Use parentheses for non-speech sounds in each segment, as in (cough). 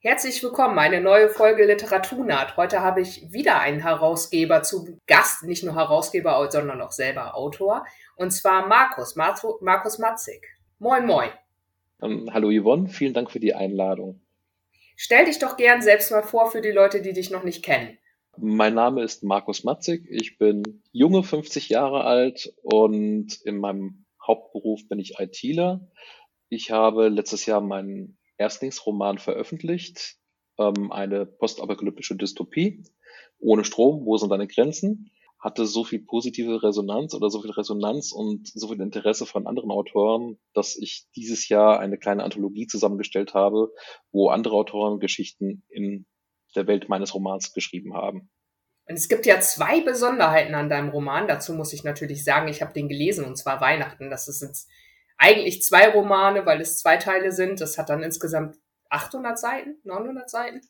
Herzlich willkommen, eine neue Folge Literaturnaht. Heute habe ich wieder einen Herausgeber zu Gast, nicht nur Herausgeber, sondern auch selber Autor, und zwar Markus, Markus Matzig. Moin, moin. Ähm, hallo Yvonne, vielen Dank für die Einladung. Stell dich doch gern selbst mal vor für die Leute, die dich noch nicht kennen. Mein Name ist Markus Matzig, ich bin junge 50 Jahre alt und in meinem Hauptberuf bin ich ITler. Ich habe letztes Jahr meinen Erstlingsroman veröffentlicht, ähm, eine postapokalyptische Dystopie. Ohne Strom, wo sind deine Grenzen? Hatte so viel positive Resonanz oder so viel Resonanz und so viel Interesse von anderen Autoren, dass ich dieses Jahr eine kleine Anthologie zusammengestellt habe, wo andere Autoren Geschichten in der Welt meines Romans geschrieben haben. Und es gibt ja zwei Besonderheiten an deinem Roman. Dazu muss ich natürlich sagen, ich habe den gelesen und zwar Weihnachten. Das ist jetzt eigentlich zwei Romane, weil es zwei Teile sind. Das hat dann insgesamt 800 Seiten, 900 Seiten?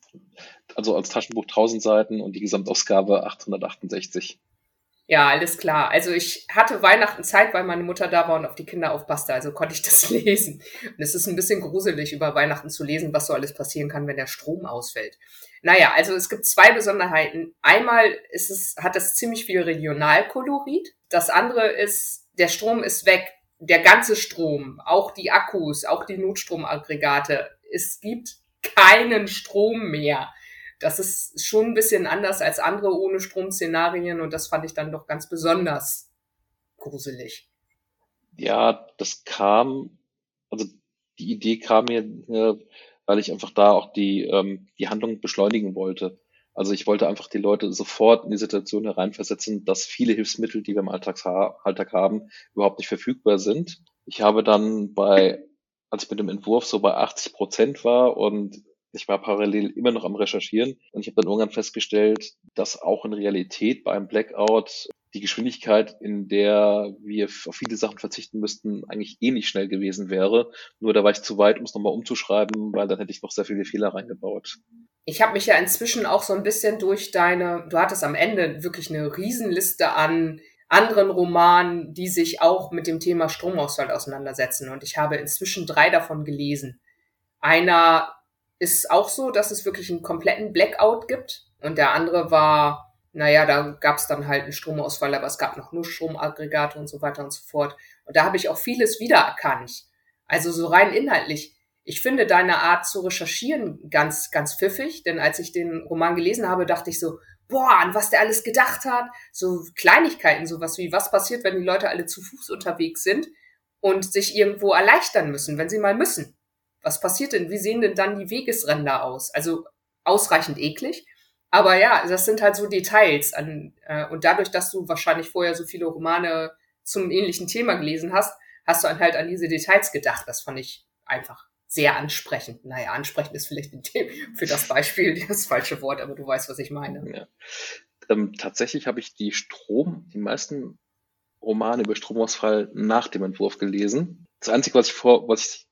Also als Taschenbuch 1000 Seiten und die Gesamtausgabe 868. Ja, alles klar. Also ich hatte Weihnachten Zeit, weil meine Mutter da war und auf die Kinder aufpasste, also konnte ich das (laughs) lesen. Und es ist ein bisschen gruselig, über Weihnachten zu lesen, was so alles passieren kann, wenn der Strom ausfällt. Naja, also es gibt zwei Besonderheiten. Einmal ist es, hat es ziemlich viel Regionalkolorit. Das andere ist, der Strom ist weg der ganze Strom, auch die Akkus, auch die Notstromaggregate, es gibt keinen Strom mehr. Das ist schon ein bisschen anders als andere ohne Strom-Szenarien und das fand ich dann doch ganz besonders gruselig. Ja, das kam, also die Idee kam mir, äh, weil ich einfach da auch die, ähm, die Handlung beschleunigen wollte. Also ich wollte einfach die Leute sofort in die Situation hereinversetzen, dass viele Hilfsmittel, die wir im Alltag haben, überhaupt nicht verfügbar sind. Ich habe dann bei, als ich mit dem Entwurf so bei 80 Prozent war und ich war parallel immer noch am Recherchieren und ich habe dann irgendwann festgestellt, dass auch in Realität bei einem Blackout die Geschwindigkeit, in der wir auf viele Sachen verzichten müssten, eigentlich eh nicht schnell gewesen wäre. Nur da war ich zu weit, um es nochmal umzuschreiben, weil dann hätte ich noch sehr viele Fehler reingebaut ich habe mich ja inzwischen auch so ein bisschen durch deine, du hattest am Ende wirklich eine Riesenliste an anderen Romanen, die sich auch mit dem Thema Stromausfall auseinandersetzen. Und ich habe inzwischen drei davon gelesen. Einer ist auch so, dass es wirklich einen kompletten Blackout gibt. Und der andere war, naja, da gab es dann halt einen Stromausfall, aber es gab noch nur Stromaggregate und so weiter und so fort. Und da habe ich auch vieles wiedererkannt. Also so rein inhaltlich ich finde deine Art zu recherchieren ganz, ganz pfiffig, denn als ich den Roman gelesen habe, dachte ich so, boah, an was der alles gedacht hat. So Kleinigkeiten, sowas wie, was passiert, wenn die Leute alle zu Fuß unterwegs sind und sich irgendwo erleichtern müssen, wenn sie mal müssen. Was passiert denn? Wie sehen denn dann die Wegesränder aus? Also ausreichend eklig. Aber ja, das sind halt so Details. An, äh, und dadurch, dass du wahrscheinlich vorher so viele Romane zum ähnlichen Thema gelesen hast, hast du dann halt an diese Details gedacht. Das fand ich einfach sehr ansprechend. Naja, ansprechend ist vielleicht (laughs) für das Beispiel (laughs) das falsche Wort, aber du weißt, was ich meine. Ja. Ähm, tatsächlich habe ich die Strom, die meisten Romane über Stromausfall nach dem Entwurf gelesen. Das Einzige, was ich vor, was ich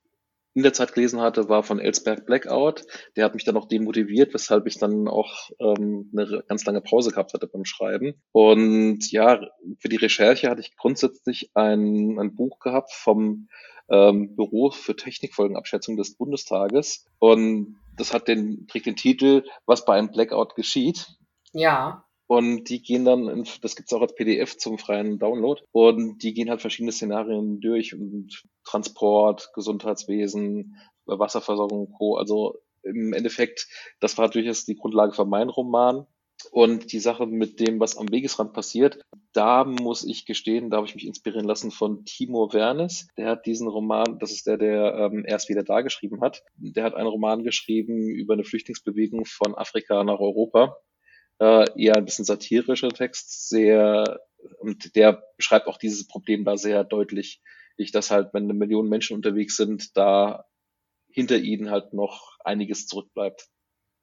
in der Zeit gelesen hatte, war von Ellsberg Blackout. Der hat mich dann auch demotiviert, weshalb ich dann auch ähm, eine ganz lange Pause gehabt hatte beim Schreiben. Und ja, für die Recherche hatte ich grundsätzlich ein, ein Buch gehabt vom ähm, Büro für Technikfolgenabschätzung des Bundestages. Und das hat den, trägt den Titel, was bei einem Blackout geschieht. Ja. Und die gehen dann, in, das gibt's auch als PDF zum freien Download. Und die gehen halt verschiedene Szenarien durch und Transport, Gesundheitswesen, Wasserversorgung Co. Also im Endeffekt, das war durchaus die Grundlage für meinen Roman. Und die Sache mit dem, was am Wegesrand passiert, da muss ich gestehen, da habe ich mich inspirieren lassen von Timo Wernes. Der hat diesen Roman, das ist der, der ähm, erst wieder da geschrieben hat. Der hat einen Roman geschrieben über eine Flüchtlingsbewegung von Afrika nach Europa. Äh, eher ein bisschen satirischer Text, sehr, und der beschreibt auch dieses Problem da sehr deutlich, ich, dass halt, wenn eine Million Menschen unterwegs sind, da hinter ihnen halt noch einiges zurückbleibt.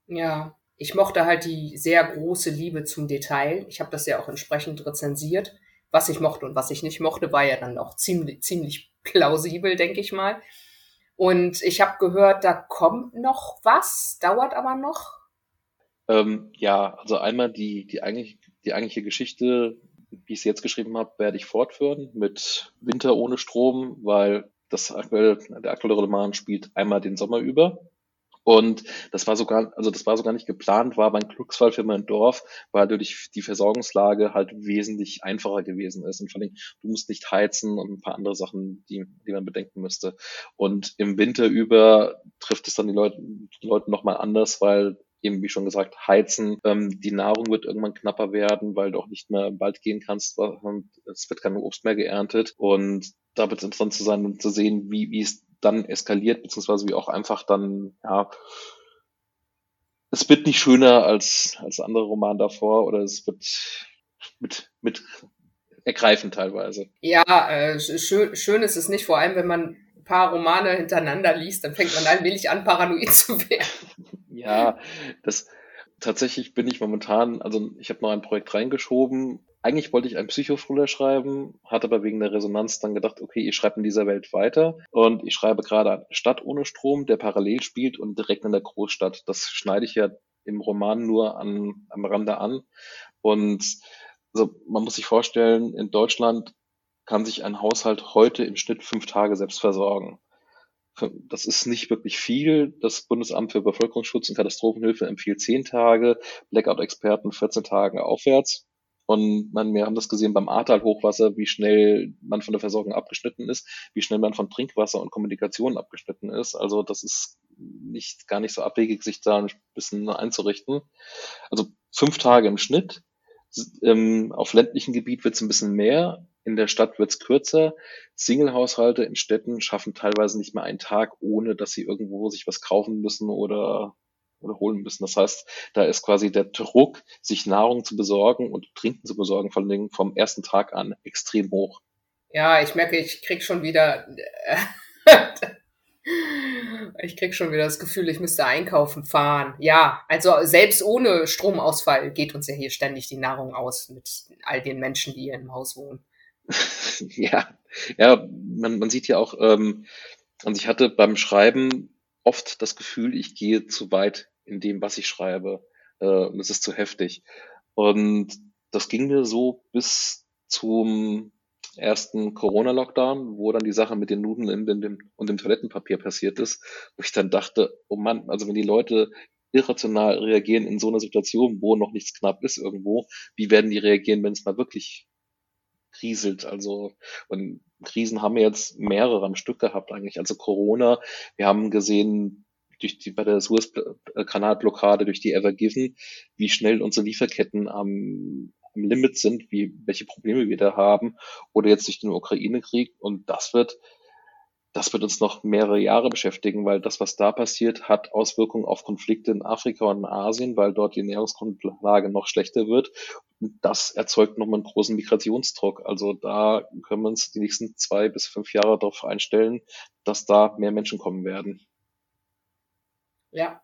Ja, ich mochte halt die sehr große Liebe zum Detail. Ich habe das ja auch entsprechend rezensiert. Was ich mochte und was ich nicht mochte, war ja dann auch ziemlich, ziemlich plausibel, denke ich mal. Und ich habe gehört, da kommt noch was, dauert aber noch. Ähm, ja, also einmal die, die, eigentlich, die eigentliche Geschichte, wie ich sie jetzt geschrieben habe, werde ich fortführen mit Winter ohne Strom, weil das aktuelle, der aktuelle Roman spielt einmal den Sommer über Und das war sogar, also das war sogar nicht geplant, war ein Glücksfall für mein Dorf, weil durch die Versorgungslage halt wesentlich einfacher gewesen ist. Und vor allem, du musst nicht heizen und ein paar andere Sachen, die, die man bedenken müsste. Und im Winter über trifft es dann die Leute, die Leute nochmal anders, weil eben wie schon gesagt, heizen. Ähm, die Nahrung wird irgendwann knapper werden, weil du auch nicht mehr im Wald gehen kannst und es wird kein Obst mehr geerntet. Und da wird es interessant zu sein und zu sehen, wie, wie es dann eskaliert, beziehungsweise wie auch einfach dann, ja, es wird nicht schöner als, als andere Romane davor oder es wird mit, mit ergreifend teilweise. Ja, äh, schön, schön ist es nicht, vor allem wenn man ein paar Romane hintereinander liest, dann fängt man allmählich an, paranoid zu werden. (laughs) Ja, das tatsächlich bin ich momentan, also ich habe noch ein Projekt reingeschoben, eigentlich wollte ich einen Psychothriller schreiben, hatte aber wegen der Resonanz dann gedacht, okay, ich schreibe in dieser Welt weiter und ich schreibe gerade eine Stadt ohne Strom, der parallel spielt und direkt in der Großstadt. Das schneide ich ja im Roman nur an, am Rande an. Und also man muss sich vorstellen, in Deutschland kann sich ein Haushalt heute im Schnitt fünf Tage selbst versorgen. Das ist nicht wirklich viel. Das Bundesamt für Bevölkerungsschutz und Katastrophenhilfe empfiehlt zehn Tage, Blackout-Experten 14 Tage aufwärts. Und man, wir haben das gesehen beim Ahrtal-Hochwasser, wie schnell man von der Versorgung abgeschnitten ist, wie schnell man von Trinkwasser und Kommunikation abgeschnitten ist. Also das ist nicht gar nicht so abwegig, sich da ein bisschen einzurichten. Also fünf Tage im Schnitt. Ähm, auf ländlichem Gebiet wird es ein bisschen mehr, in der Stadt wird es kürzer. Single-Haushalte in Städten schaffen teilweise nicht mehr einen Tag, ohne dass sie irgendwo sich was kaufen müssen oder oder holen müssen. Das heißt, da ist quasi der Druck, sich Nahrung zu besorgen und Trinken zu besorgen, vor allen Dingen vom ersten Tag an extrem hoch. Ja, ich merke, ich krieg schon wieder, (laughs) ich krieg schon wieder das Gefühl, ich müsste einkaufen fahren. Ja, also selbst ohne Stromausfall geht uns ja hier ständig die Nahrung aus mit all den Menschen, die hier im Haus wohnen. (laughs) ja, ja, man, man sieht ja auch, ähm, also ich hatte beim Schreiben oft das Gefühl, ich gehe zu weit in dem, was ich schreibe. Äh, und es ist zu heftig. Und das ging mir so bis zum ersten Corona-Lockdown, wo dann die Sache mit den Nudeln in dem, und dem Toilettenpapier passiert ist, wo ich dann dachte, oh Mann, also wenn die Leute irrational reagieren in so einer Situation, wo noch nichts knapp ist irgendwo, wie werden die reagieren, wenn es mal wirklich kriselt? Also, und Krisen haben wir jetzt mehrere am Stück gehabt eigentlich. Also Corona, wir haben gesehen, durch die, bei der Suezkanalblockade durch die Ever Given, wie schnell unsere Lieferketten am, am Limit sind, wie, welche Probleme wir da haben, oder jetzt durch den Ukraine-Krieg. Und das wird das wird uns noch mehrere Jahre beschäftigen, weil das, was da passiert, hat Auswirkungen auf Konflikte in Afrika und in Asien, weil dort die Ernährungsgrundlage noch schlechter wird. Und das erzeugt nochmal einen großen Migrationsdruck. Also da können wir uns die nächsten zwei bis fünf Jahre darauf einstellen, dass da mehr Menschen kommen werden. Ja.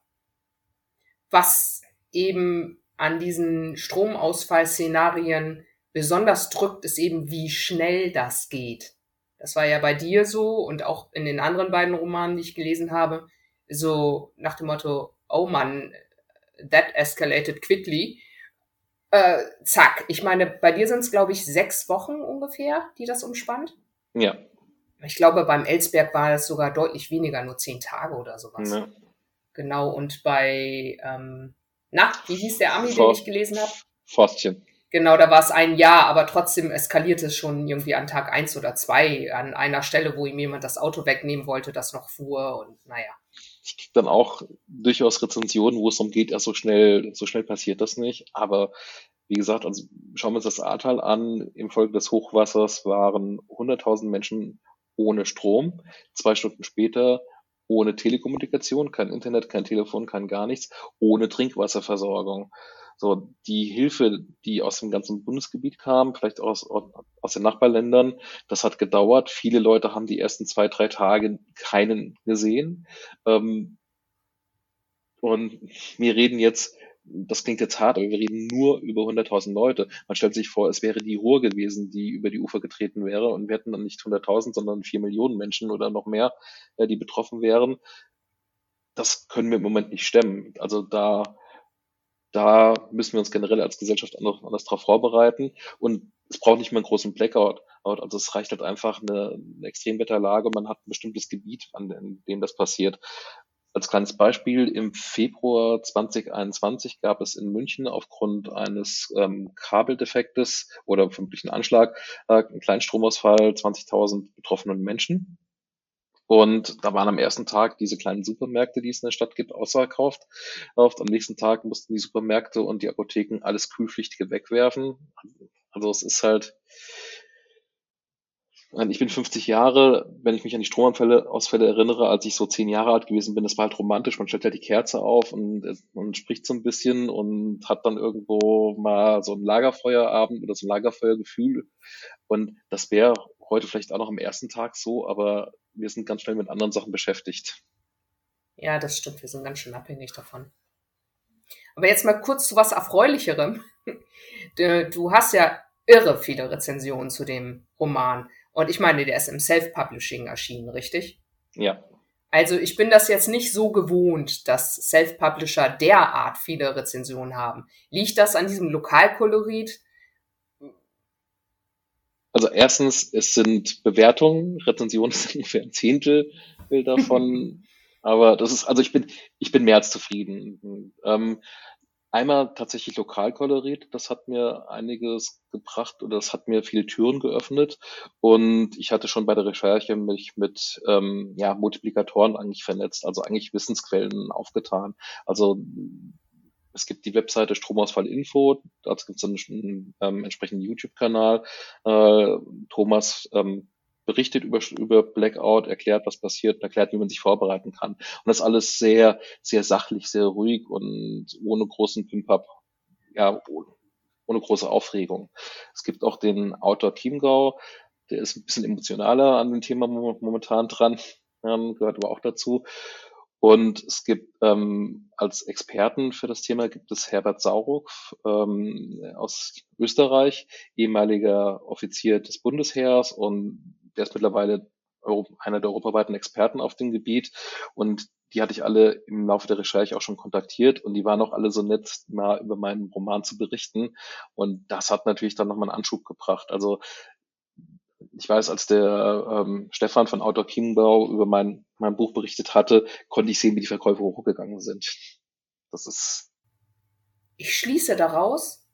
Was eben an diesen Stromausfallszenarien besonders drückt, ist eben, wie schnell das geht. Das war ja bei dir so und auch in den anderen beiden Romanen, die ich gelesen habe, so nach dem Motto, oh man, that escalated quickly. Äh, zack. Ich meine, bei dir sind es, glaube ich, sechs Wochen ungefähr, die das umspannt. Ja. Ich glaube, beim Elsberg war das sogar deutlich weniger, nur zehn Tage oder sowas. Ja. Genau, und bei, ähm, na, wie hieß der Ami, den ich gelesen habe? Forstchen. Genau, da war es ein Jahr, aber trotzdem eskalierte es schon irgendwie an Tag eins oder zwei an einer Stelle, wo ihm jemand das Auto wegnehmen wollte, das noch fuhr und naja. Ich krieg dann auch durchaus Rezensionen, wo es darum geht, erst so schnell, so schnell passiert das nicht. Aber wie gesagt, also schauen wir uns das Ahrtal an. Im Folge des Hochwassers waren 100.000 Menschen ohne Strom. Zwei Stunden später ohne Telekommunikation, kein Internet, kein Telefon, kein gar nichts, ohne Trinkwasserversorgung. So, die Hilfe, die aus dem ganzen Bundesgebiet kam, vielleicht aus, aus den Nachbarländern, das hat gedauert. Viele Leute haben die ersten zwei, drei Tage keinen gesehen. Ähm, und wir reden jetzt, das klingt jetzt hart, aber wir reden nur über 100.000 Leute. Man stellt sich vor, es wäre die Ruhr gewesen, die über die Ufer getreten wäre und wir hätten dann nicht 100.000, sondern 4 Millionen Menschen oder noch mehr, äh, die betroffen wären. Das können wir im Moment nicht stemmen. Also da da müssen wir uns generell als Gesellschaft anders, darauf vorbereiten. Und es braucht nicht mal einen großen Blackout. Also es reicht halt einfach eine, eine Extremwetterlage man hat ein bestimmtes Gebiet, an dem das passiert. Als kleines Beispiel, im Februar 2021 gab es in München aufgrund eines ähm, Kabeldefektes oder vermutlichen Anschlag äh, einen kleinen Stromausfall, 20.000 betroffenen Menschen. Und da waren am ersten Tag diese kleinen Supermärkte, die es in der Stadt gibt, ausverkauft. Am nächsten Tag mussten die Supermärkte und die Apotheken alles Kühlpflichtige wegwerfen. Also es ist halt, ich bin 50 Jahre, wenn ich mich an die Stromausfälle Ausfälle erinnere, als ich so zehn Jahre alt gewesen bin, das war halt romantisch. Man stellt ja die Kerze auf und man spricht so ein bisschen und hat dann irgendwo mal so ein Lagerfeuerabend oder so ein Lagerfeuergefühl. Und das wäre heute vielleicht auch noch am ersten Tag so, aber wir sind ganz schnell mit anderen Sachen beschäftigt. Ja, das stimmt. Wir sind ganz schön abhängig davon. Aber jetzt mal kurz zu was Erfreulicherem. (laughs) Du hast ja irre viele Rezensionen zu dem Roman. Und ich meine, der ist im Self-Publishing erschienen, richtig? Ja. Also ich bin das jetzt nicht so gewohnt, dass Self-Publisher derart viele Rezensionen haben. Liegt das an diesem Lokalkolorit? Also erstens, es sind Bewertungen, Rezensionen (laughs) sind ungefähr ein Zehntel davon. (laughs) aber das ist, also ich bin, ich bin mehr als zufrieden. Ähm, Einmal tatsächlich Lokalkolorit, das hat mir einiges gebracht oder das hat mir viele Türen geöffnet. Und ich hatte schon bei der Recherche mich mit ähm, ja, Multiplikatoren eigentlich vernetzt, also eigentlich Wissensquellen aufgetan. Also es gibt die Webseite Stromausfall Info, dazu gibt es einen, ähm, entsprechenden YouTube-Kanal. Äh, Thomas ähm, berichtet über, über Blackout, erklärt, was passiert, erklärt, wie man sich vorbereiten kann. Und das alles sehr, sehr sachlich, sehr ruhig und ohne großen Pimp-Up, ja, ohne große Aufregung. Es gibt auch den Autor Chiemgau, der ist ein bisschen emotionaler an dem Thema momentan dran, ähm, gehört aber auch dazu. Und es gibt ähm, als Experten für das Thema gibt es Herbert Sauruck ähm, aus Österreich, ehemaliger Offizier des Bundesheers und der ist mittlerweile einer der europaweiten Experten auf dem Gebiet und die hatte ich alle im Laufe der Recherche auch schon kontaktiert und die waren auch alle so nett, mal über meinen Roman zu berichten. Und das hat natürlich dann nochmal einen Anschub gebracht. Also ich weiß, als der ähm, Stefan von Outdoor Chiembau über mein, mein Buch berichtet hatte, konnte ich sehen, wie die Verkäufe hochgegangen sind. Das ist. Ich schließe daraus,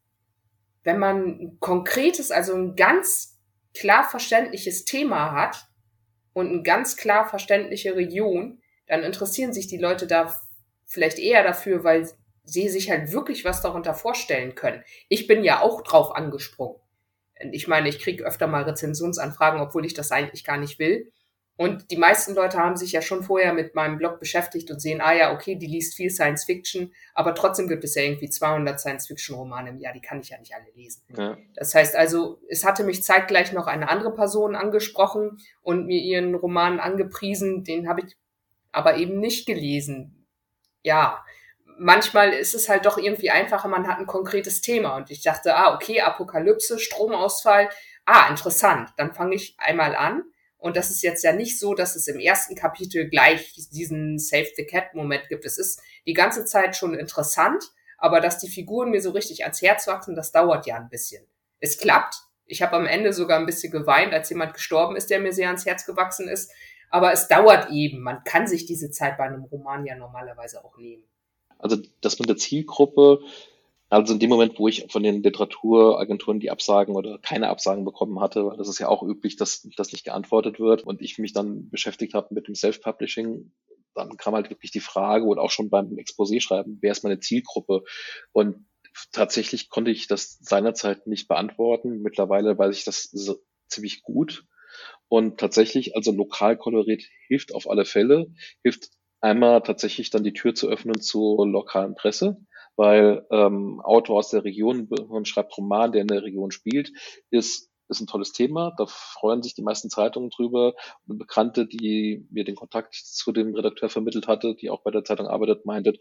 wenn man ein konkretes, also ein ganz klar verständliches Thema hat und eine ganz klar verständliche Region, dann interessieren sich die Leute da vielleicht eher dafür, weil sie sich halt wirklich was darunter vorstellen können. Ich bin ja auch drauf angesprungen. Ich meine, ich kriege öfter mal Rezensionsanfragen, obwohl ich das eigentlich gar nicht will. Und die meisten Leute haben sich ja schon vorher mit meinem Blog beschäftigt und sehen, ah ja, okay, die liest viel Science Fiction, aber trotzdem gibt es ja irgendwie 200 Science Fiction Romane im Jahr, die kann ich ja nicht alle lesen. Ja. Das heißt also, es hatte mich zeitgleich noch eine andere Person angesprochen und mir ihren Roman angepriesen, den habe ich aber eben nicht gelesen. Ja, manchmal ist es halt doch irgendwie einfacher, man hat ein konkretes Thema und ich dachte, ah, okay, Apokalypse, Stromausfall, ah, interessant, dann fange ich einmal an und das ist jetzt ja nicht so, dass es im ersten Kapitel gleich diesen Save the Cat Moment gibt. Es ist die ganze Zeit schon interessant, aber dass die Figuren mir so richtig ans Herz wachsen, das dauert ja ein bisschen. Es klappt. Ich habe am Ende sogar ein bisschen geweint, als jemand gestorben ist, der mir sehr ans Herz gewachsen ist. Aber es dauert eben. Man kann sich diese Zeit bei einem Roman ja normalerweise auch nehmen. Also das mit der Zielgruppe also in dem Moment, wo ich von den Literaturagenturen die Absagen oder keine Absagen bekommen hatte, weil das ist ja auch üblich, dass das nicht geantwortet wird und ich mich dann beschäftigt habe mit dem Self-Publishing, dann kam halt wirklich die Frage oder auch schon beim Exposé schreiben, wer ist meine Zielgruppe? Und tatsächlich konnte ich das seinerzeit nicht beantworten. Mittlerweile weiß ich das ziemlich gut. Und tatsächlich, also Lokalkolorit hilft auf alle Fälle, hilft einmal tatsächlich dann die Tür zu öffnen zur lokalen Presse weil ähm, Autor aus der Region und schreibt Roman, der in der Region spielt, ist ist ein tolles Thema. Da freuen sich die meisten Zeitungen drüber. Eine Bekannte, die mir den Kontakt zu dem Redakteur vermittelt hatte, die auch bei der Zeitung arbeitet, meinte,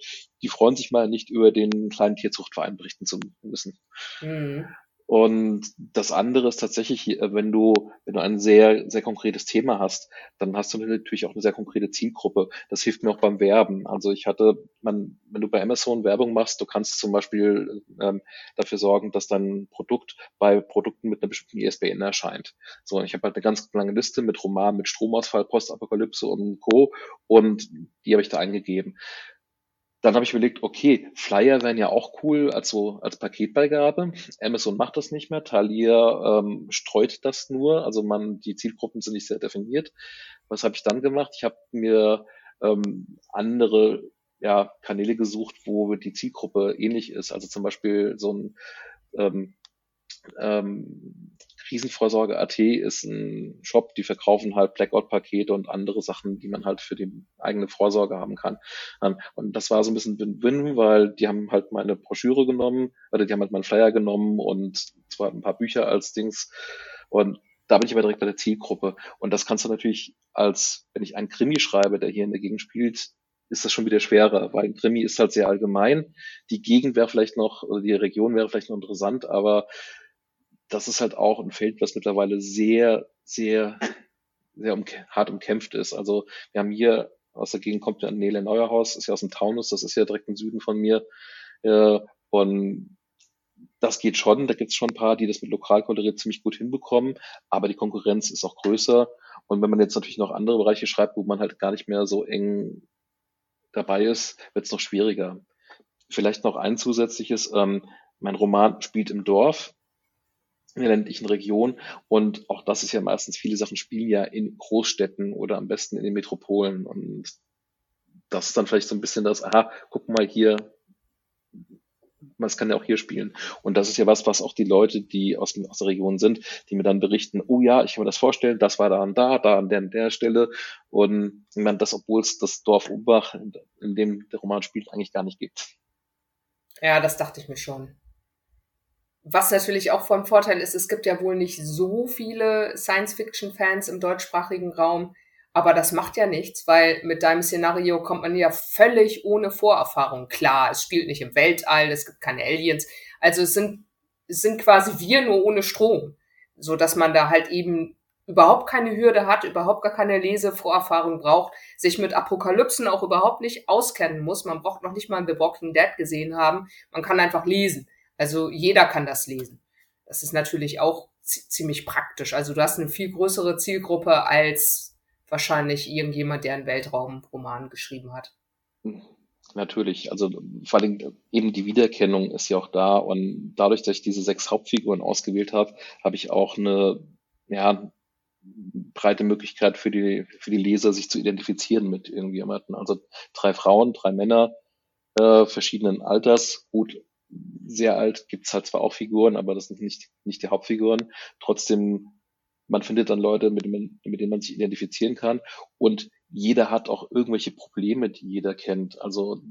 die freuen sich mal nicht über den kleinen Tierzuchtverein berichten zu müssen. Mhm. Und das andere ist tatsächlich, äh, wenn du, wenn du ein sehr, sehr konkretes Thema hast, dann hast du natürlich auch eine sehr konkrete Zielgruppe. Das hilft mir auch beim Werben. Also ich hatte, man, wenn du bei Amazon Werbung machst, du kannst zum Beispiel ähm, dafür sorgen, dass dein Produkt bei Produkten mit einer bestimmten ISBN erscheint. So, ich habe halt eine ganz lange Liste mit Roman, mit Stromausfall, Postapokalypse und Co. Und die habe ich da eingegeben dann habe ich überlegt, okay, Flyer wären ja auch cool als so als Paketbeigabe. Amazon macht das nicht mehr, Thalia ähm, streut das nur, also man die Zielgruppen sind nicht sehr definiert. Was habe ich dann gemacht? Ich habe mir ähm, andere ja, Kanäle gesucht, wo die Zielgruppe ähnlich ist. Also zum Beispiel so ein ähm, ähm, Krisenvorsorge.at ist ein Shop, die verkaufen halt Blackout-Pakete und andere Sachen, die man halt für die eigene Vorsorge haben kann. Und das war so ein bisschen Win-Win, weil die haben halt meine Broschüre genommen, oder die haben halt meinen Flyer genommen und zwar ein paar Bücher als Dings. Und da bin ich aber direkt bei der Zielgruppe. Und das kannst du natürlich als, wenn ich einen Krimi schreibe, der hier in der Gegend spielt, ist das schon wieder schwerer, weil ein Krimi ist halt sehr allgemein. Die Gegend wäre vielleicht noch, oder die Region wäre vielleicht noch interessant, aber das ist halt auch ein Feld, was mittlerweile sehr, sehr, sehr um, hart umkämpft ist. Also wir haben hier aus der Gegend kommt ja Nele Neuerhaus, ist ja aus dem Taunus, das ist ja direkt im Süden von mir. Äh, und das geht schon, da gibt es schon ein paar, die das mit Lokalkoloriert ziemlich gut hinbekommen, aber die Konkurrenz ist auch größer. Und wenn man jetzt natürlich noch andere Bereiche schreibt, wo man halt gar nicht mehr so eng dabei ist, wird es noch schwieriger. Vielleicht noch ein zusätzliches, ähm, mein Roman spielt im Dorf, in der ländlichen Region. Und auch das ist ja meistens, viele Sachen spielen ja in Großstädten oder am besten in den Metropolen. Und das ist dann vielleicht so ein bisschen das, aha, guck mal hier, man kann ja auch hier spielen. Und das ist ja was, was auch die Leute, die aus, aus der Region sind, die mir dann berichten, oh ja, ich kann mir das vorstellen, das war da und da, da an der und der Stelle. Und meine, das, obwohl es das Dorf Umbach, in dem der Roman spielt, eigentlich gar nicht gibt. Ja, das dachte ich mir schon. Was natürlich auch von Vorteil ist, es gibt ja wohl nicht so viele Science-Fiction-Fans im deutschsprachigen Raum, aber das macht ja nichts, weil mit deinem Szenario kommt man ja völlig ohne Vorerfahrung. Klar, es spielt nicht im Weltall, es gibt keine Aliens, also es sind, es sind quasi wir nur ohne Strom, so dass man da halt eben überhaupt keine Hürde hat, überhaupt gar keine Lesevorerfahrung braucht, sich mit Apokalypsen auch überhaupt nicht auskennen muss. Man braucht noch nicht mal The Walking Dead gesehen haben. Man kann einfach lesen. Also jeder kann das lesen. Das ist natürlich auch ziemlich praktisch. Also du hast eine viel größere Zielgruppe als wahrscheinlich irgendjemand, der einen Weltraumroman geschrieben hat. Natürlich, also vor allem eben die Wiedererkennung ist ja auch da und dadurch, dass ich diese sechs Hauptfiguren ausgewählt habe, habe ich auch eine ja, breite Möglichkeit für die, für die Leser, sich zu identifizieren mit irgendjemandem. Also drei Frauen, drei Männer äh, verschiedenen Alters. Gut, sehr alt gibt's halt zwar auch Figuren, aber das sind nicht, nicht die Hauptfiguren. Trotzdem, man findet dann Leute, mit, denen, mit denen man sich identifizieren kann. Und jeder hat auch irgendwelche Probleme, die jeder kennt. Also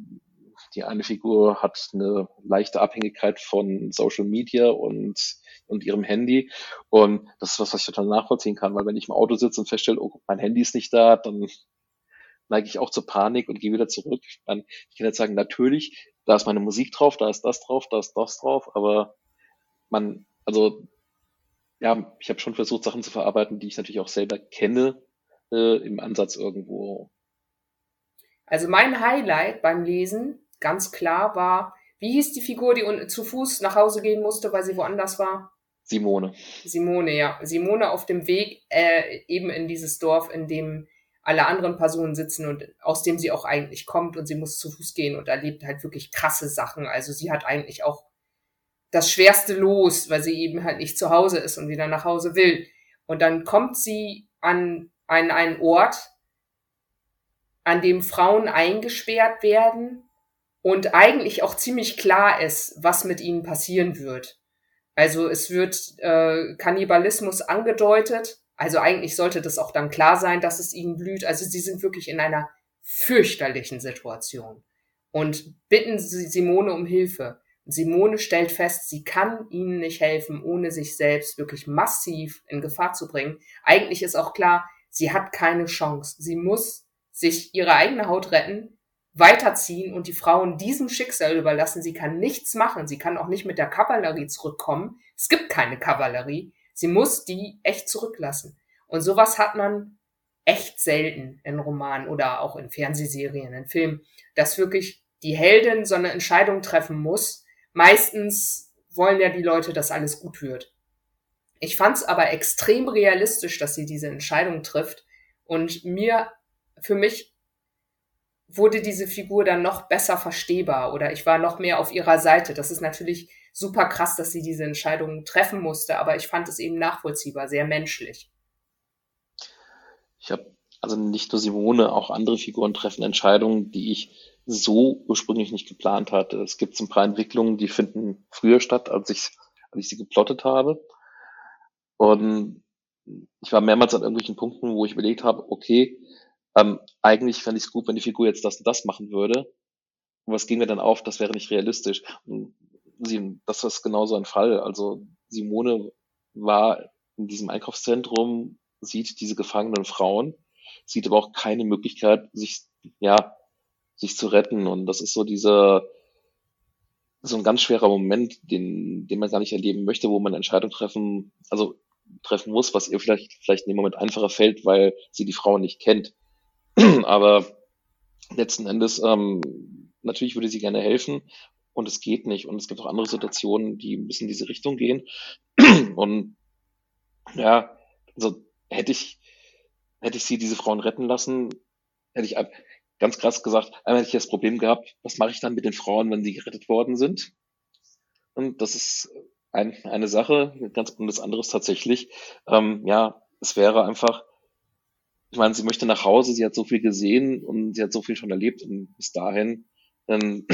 die eine Figur hat eine leichte Abhängigkeit von Social Media und, und ihrem Handy. Und das ist was, was ich total nachvollziehen kann, weil wenn ich im Auto sitze und feststelle, oh, mein Handy ist nicht da, dann neige ich auch zur Panik und gehe wieder zurück. Ich, kann jetzt sagen, natürlich, da ist meine Musik drauf, da ist das drauf, da ist das drauf, aber man, also ja, ich habe schon versucht, Sachen zu verarbeiten, die ich natürlich auch selber kenne, äh, im Ansatz irgendwo. Also mein Highlight beim Lesen, ganz klar, war, wie hieß die Figur, die zu Fuß nach Hause gehen musste, weil sie woanders war? Simone. Simone, ja. Simone auf dem Weg äh, eben in dieses Dorf, in dem alle anderen Personen sitzen und aus dem sie auch eigentlich kommt und sie muss zu Fuß gehen und erlebt halt wirklich krasse Sachen. Also sie hat eigentlich auch das schwerste Los, weil sie eben halt nicht zu Hause ist und wieder nach Hause will. Und dann kommt sie an einen, einen Ort, an dem Frauen eingesperrt werden und eigentlich auch ziemlich klar ist, was mit ihnen passieren wird. Also es wird äh, Kannibalismus angedeutet also eigentlich sollte das auch dann klar sein, dass es ihnen blüht. Also sie sind wirklich in einer fürchterlichen Situation und bitten Simone um Hilfe. Simone stellt fest, sie kann ihnen nicht helfen, ohne sich selbst wirklich massiv in Gefahr zu bringen. Eigentlich ist auch klar, sie hat keine Chance. Sie muss sich ihre eigene Haut retten, weiterziehen und die Frauen diesem Schicksal überlassen. Sie kann nichts machen. Sie kann auch nicht mit der Kavallerie zurückkommen. Es gibt keine Kavallerie. Sie muss die echt zurücklassen. Und sowas hat man echt selten in Romanen oder auch in Fernsehserien, in Filmen, dass wirklich die Heldin so eine Entscheidung treffen muss. Meistens wollen ja die Leute, dass alles gut wird. Ich fand es aber extrem realistisch, dass sie diese Entscheidung trifft. Und mir, für mich wurde diese Figur dann noch besser verstehbar oder ich war noch mehr auf ihrer Seite. Das ist natürlich super krass, dass sie diese Entscheidung treffen musste, aber ich fand es eben nachvollziehbar, sehr menschlich. Ich habe also nicht nur Simone, auch andere Figuren treffen Entscheidungen, die ich so ursprünglich nicht geplant hatte. Es gibt ein paar Entwicklungen, die finden früher statt, als ich, als ich sie geplottet habe. Und ich war mehrmals an irgendwelchen Punkten, wo ich überlegt habe, okay, ähm, eigentlich fände ich es gut, wenn die Figur jetzt das und das machen würde. Und was ging mir dann auf? Das wäre nicht realistisch. Und sie, das ist genauso ein Fall. Also Simone war in diesem Einkaufszentrum, sieht diese gefangenen Frauen, sieht aber auch keine Möglichkeit, sich, ja, sich zu retten. Und das ist so dieser, so ein ganz schwerer Moment, den, den man gar nicht erleben möchte, wo man eine Entscheidung treffen, also treffen muss, was ihr vielleicht, vielleicht in dem Moment einfacher fällt, weil sie die Frau nicht kennt. (clears throat) Aber letzten Endes, ähm, natürlich würde sie gerne helfen und es geht nicht. Und es gibt auch andere Situationen, die ein bisschen in diese Richtung gehen. (clears throat) Und ja, also hätte ich, hätte ich sie, diese Frauen retten lassen, hätte ich ganz krass gesagt, einmal hätte ich das Problem gehabt, was mache ich dann mit den Frauen, wenn sie gerettet worden sind? Und das ist ein, eine Sache, ganz und das andere ist tatsächlich, ähm, ja, es wäre einfach, ich meine, sie möchte nach Hause, sie hat so viel gesehen und sie hat so viel schon erlebt und bis dahin, ähm,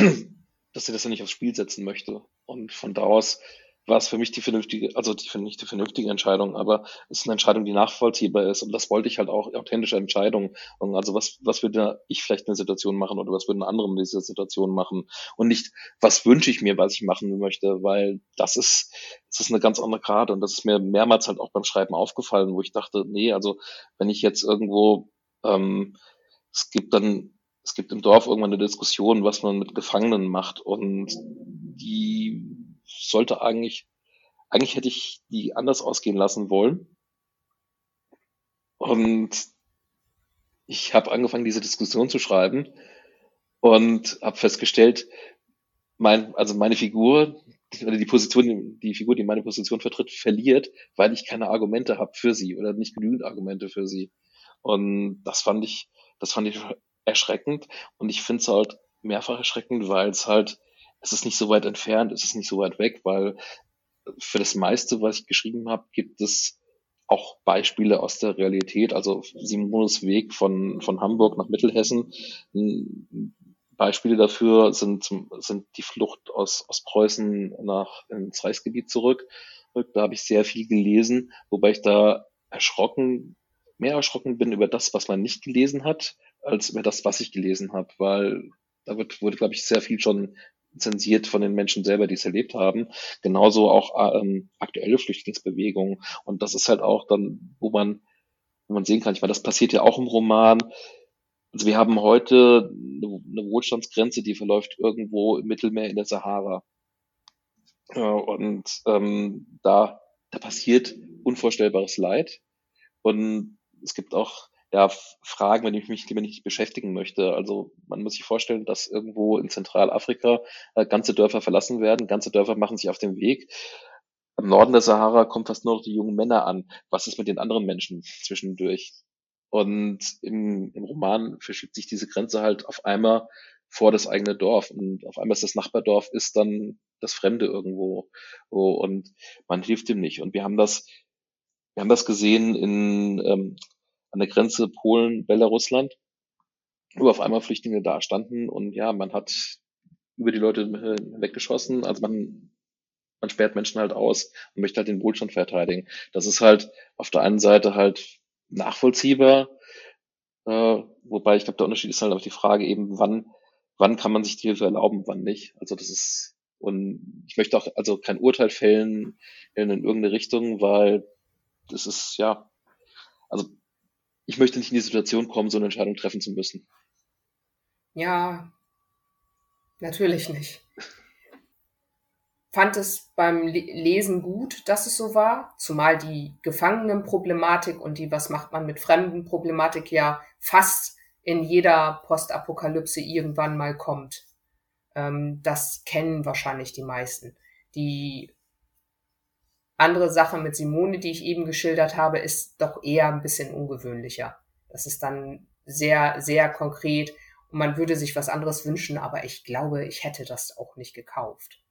dass sie das ja nicht aufs Spiel setzen möchte. Und von da aus war es für mich die vernünftige, also die, nicht die vernünftige Entscheidung, aber es ist eine Entscheidung, die nachvollziehbar ist. Und das wollte ich halt auch, authentische Entscheidungen. Und also was, was würde ich vielleicht in der Situation machen oder was würden andere in dieser Situation machen? Und nicht, was wünsche ich mir, was ich machen möchte, weil das ist, das ist eine ganz andere Karte. Und das ist mir mehrmals halt auch beim Schreiben aufgefallen, wo ich dachte, nee, also wenn ich jetzt irgendwo, ähm, es gibt dann es gibt im Dorf irgendwann eine Diskussion, was man mit Gefangenen macht. Und die sollte eigentlich, eigentlich hätte ich die anders ausgehen lassen wollen. Und ich habe angefangen, diese Diskussion zu schreiben und habe festgestellt, mein, also meine Figur, oder die Position, die Figur, die meine Position vertritt, verliert, weil ich keine Argumente habe für sie oder nicht genügend Argumente für sie. Und das fand ich, das fand ich erschreckend. Und ich finde es halt mehrfach erschreckend, weil es halt es ist nicht so weit entfernt, es ist nicht so weit weg, weil für das meiste, was ich geschrieben habe, gibt es auch Beispiele aus der Realität. Also Simones Weg von, von Hamburg nach Mittelhessen. Beispiele dafür sind, sind die Flucht aus, aus Preußen nach ins Reichsgebiet zurück. Da habe ich sehr viel gelesen, wobei ich da erschrocken, mehr erschrocken bin über das, was man nicht gelesen hat, als über das, was ich gelesen habe, weil da wird, wurde, glaube ich, sehr viel schon zensiert von den Menschen selber, die es erlebt haben. Genauso auch ähm, aktuelle Flüchtlingsbewegungen. Und das ist halt auch dann, wo man, wo man sehen kann, ich meine, das passiert ja auch im Roman. Also wir haben heute eine Wohlstandsgrenze, die verläuft irgendwo im Mittelmeer in der Sahara. Und ähm, da, da passiert unvorstellbares Leid. Und es gibt auch ja, Fragen, wenn ich mich lieber nicht beschäftigen möchte. Also man muss sich vorstellen, dass irgendwo in Zentralafrika äh, ganze Dörfer verlassen werden, ganze Dörfer machen sich auf den Weg. Im Norden der Sahara kommt fast nur noch die jungen Männer an. Was ist mit den anderen Menschen zwischendurch? Und im, im Roman verschiebt sich diese Grenze halt auf einmal vor das eigene Dorf. Und auf einmal ist das Nachbardorf ist dann das Fremde irgendwo. Und man hilft ihm nicht. Und wir haben das, wir haben das gesehen in ähm, an der Grenze Polen, Belarusland, wo auf einmal Flüchtlinge da standen und ja, man hat über die Leute weggeschossen. Also man, man sperrt Menschen halt aus und möchte halt den Wohlstand verteidigen. Das ist halt auf der einen Seite halt nachvollziehbar, äh, wobei ich glaube, der Unterschied ist halt auch die Frage eben, wann, wann kann man sich die Hilfe erlauben, wann nicht. Also das ist, und ich möchte auch also kein Urteil fällen in irgendeine Richtung, weil das ist, ja, also ich möchte nicht in die Situation kommen, so eine Entscheidung treffen zu müssen. Ja, natürlich nicht. Fand es beim Lesen gut, dass es so war, zumal die Gefangenenproblematik und die Was macht man mit Fremden-Problematik ja fast in jeder Postapokalypse irgendwann mal kommt. Ähm, das kennen wahrscheinlich die meisten. Die andere Sache mit Simone, die ich eben geschildert habe, ist doch eher ein bisschen ungewöhnlicher. Das ist dann sehr, sehr konkret und man würde sich was anderes wünschen, aber ich glaube, ich hätte das auch nicht gekauft.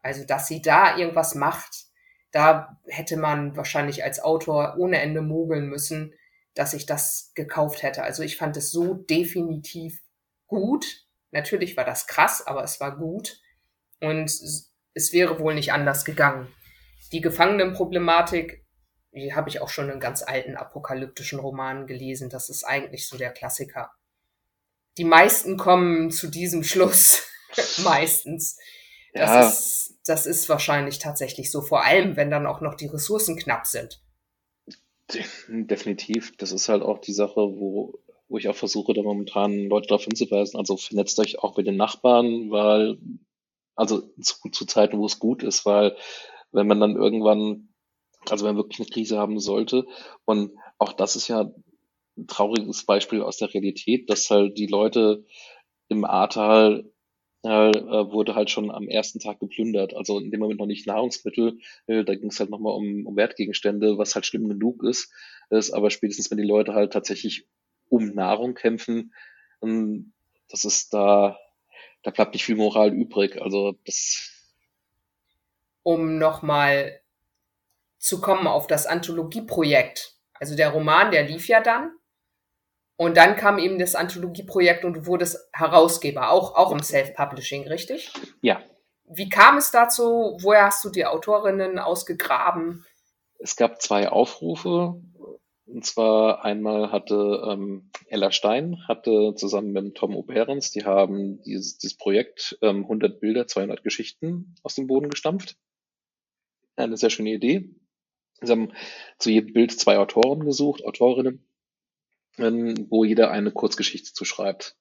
Also, dass sie da irgendwas macht, da hätte man wahrscheinlich als Autor ohne Ende mogeln müssen, dass ich das gekauft hätte. Also ich fand es so definitiv gut. Natürlich war das krass, aber es war gut. Und es wäre wohl nicht anders gegangen. Die Gefangenenproblematik, die habe ich auch schon in ganz alten apokalyptischen Romanen gelesen. Das ist eigentlich so der Klassiker. Die meisten kommen zu diesem Schluss. (laughs) Meistens. Das, ja. ist, das ist wahrscheinlich tatsächlich so. Vor allem, wenn dann auch noch die Ressourcen knapp sind. (laughs) Definitiv. Das ist halt auch die Sache, wo, wo ich auch versuche, da momentan Leute darauf hinzuweisen. Also vernetzt euch auch mit den Nachbarn, weil, also zu, zu Zeiten, wo es gut ist, weil wenn man dann irgendwann, also wenn man wirklich eine Krise haben sollte, und auch das ist ja ein trauriges Beispiel aus der Realität, dass halt die Leute im Ahrtal äh, wurde halt schon am ersten Tag geplündert. Also in dem Moment noch nicht Nahrungsmittel, äh, da ging es halt nochmal um, um Wertgegenstände, was halt schlimm genug ist. ist. Aber spätestens, wenn die Leute halt tatsächlich um Nahrung kämpfen, ähm, das ist da, da bleibt nicht viel Moral übrig. Also das um nochmal zu kommen auf das Anthologieprojekt. Also der Roman, der lief ja dann. Und dann kam eben das Anthologieprojekt und du wurdest Herausgeber, auch, auch im Self-Publishing, richtig? Ja. Wie kam es dazu? Woher hast du die Autorinnen ausgegraben? Es gab zwei Aufrufe. Und zwar einmal hatte ähm, Ella Stein hatte zusammen mit Tom Oberens, die haben dieses, dieses Projekt ähm, 100 Bilder, 200 Geschichten aus dem Boden gestampft eine sehr schöne Idee. Sie haben zu jedem Bild zwei Autoren gesucht, Autorinnen, ähm, wo jeder eine Kurzgeschichte zu schreibt.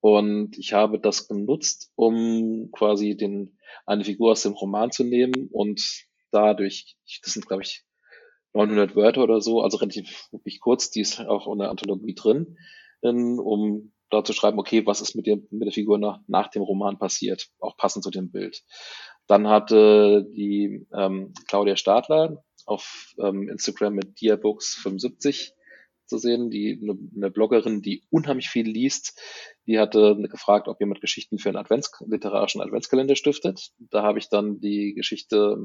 Und ich habe das genutzt, um quasi den, eine Figur aus dem Roman zu nehmen und dadurch, das sind glaube ich 900 Wörter oder so, also relativ wirklich kurz, die ist auch in der Anthologie drin, ähm, um zu schreiben, okay, was ist mit, dem, mit der Figur nach, nach dem Roman passiert, auch passend zu dem Bild. Dann hatte die ähm, Claudia Stadler auf ähm, Instagram mit Diabooks75 zu sehen, die eine, eine Bloggerin, die unheimlich viel liest, die hatte gefragt, ob jemand Geschichten für einen Advents literarischen Adventskalender stiftet. Da habe ich dann die Geschichte,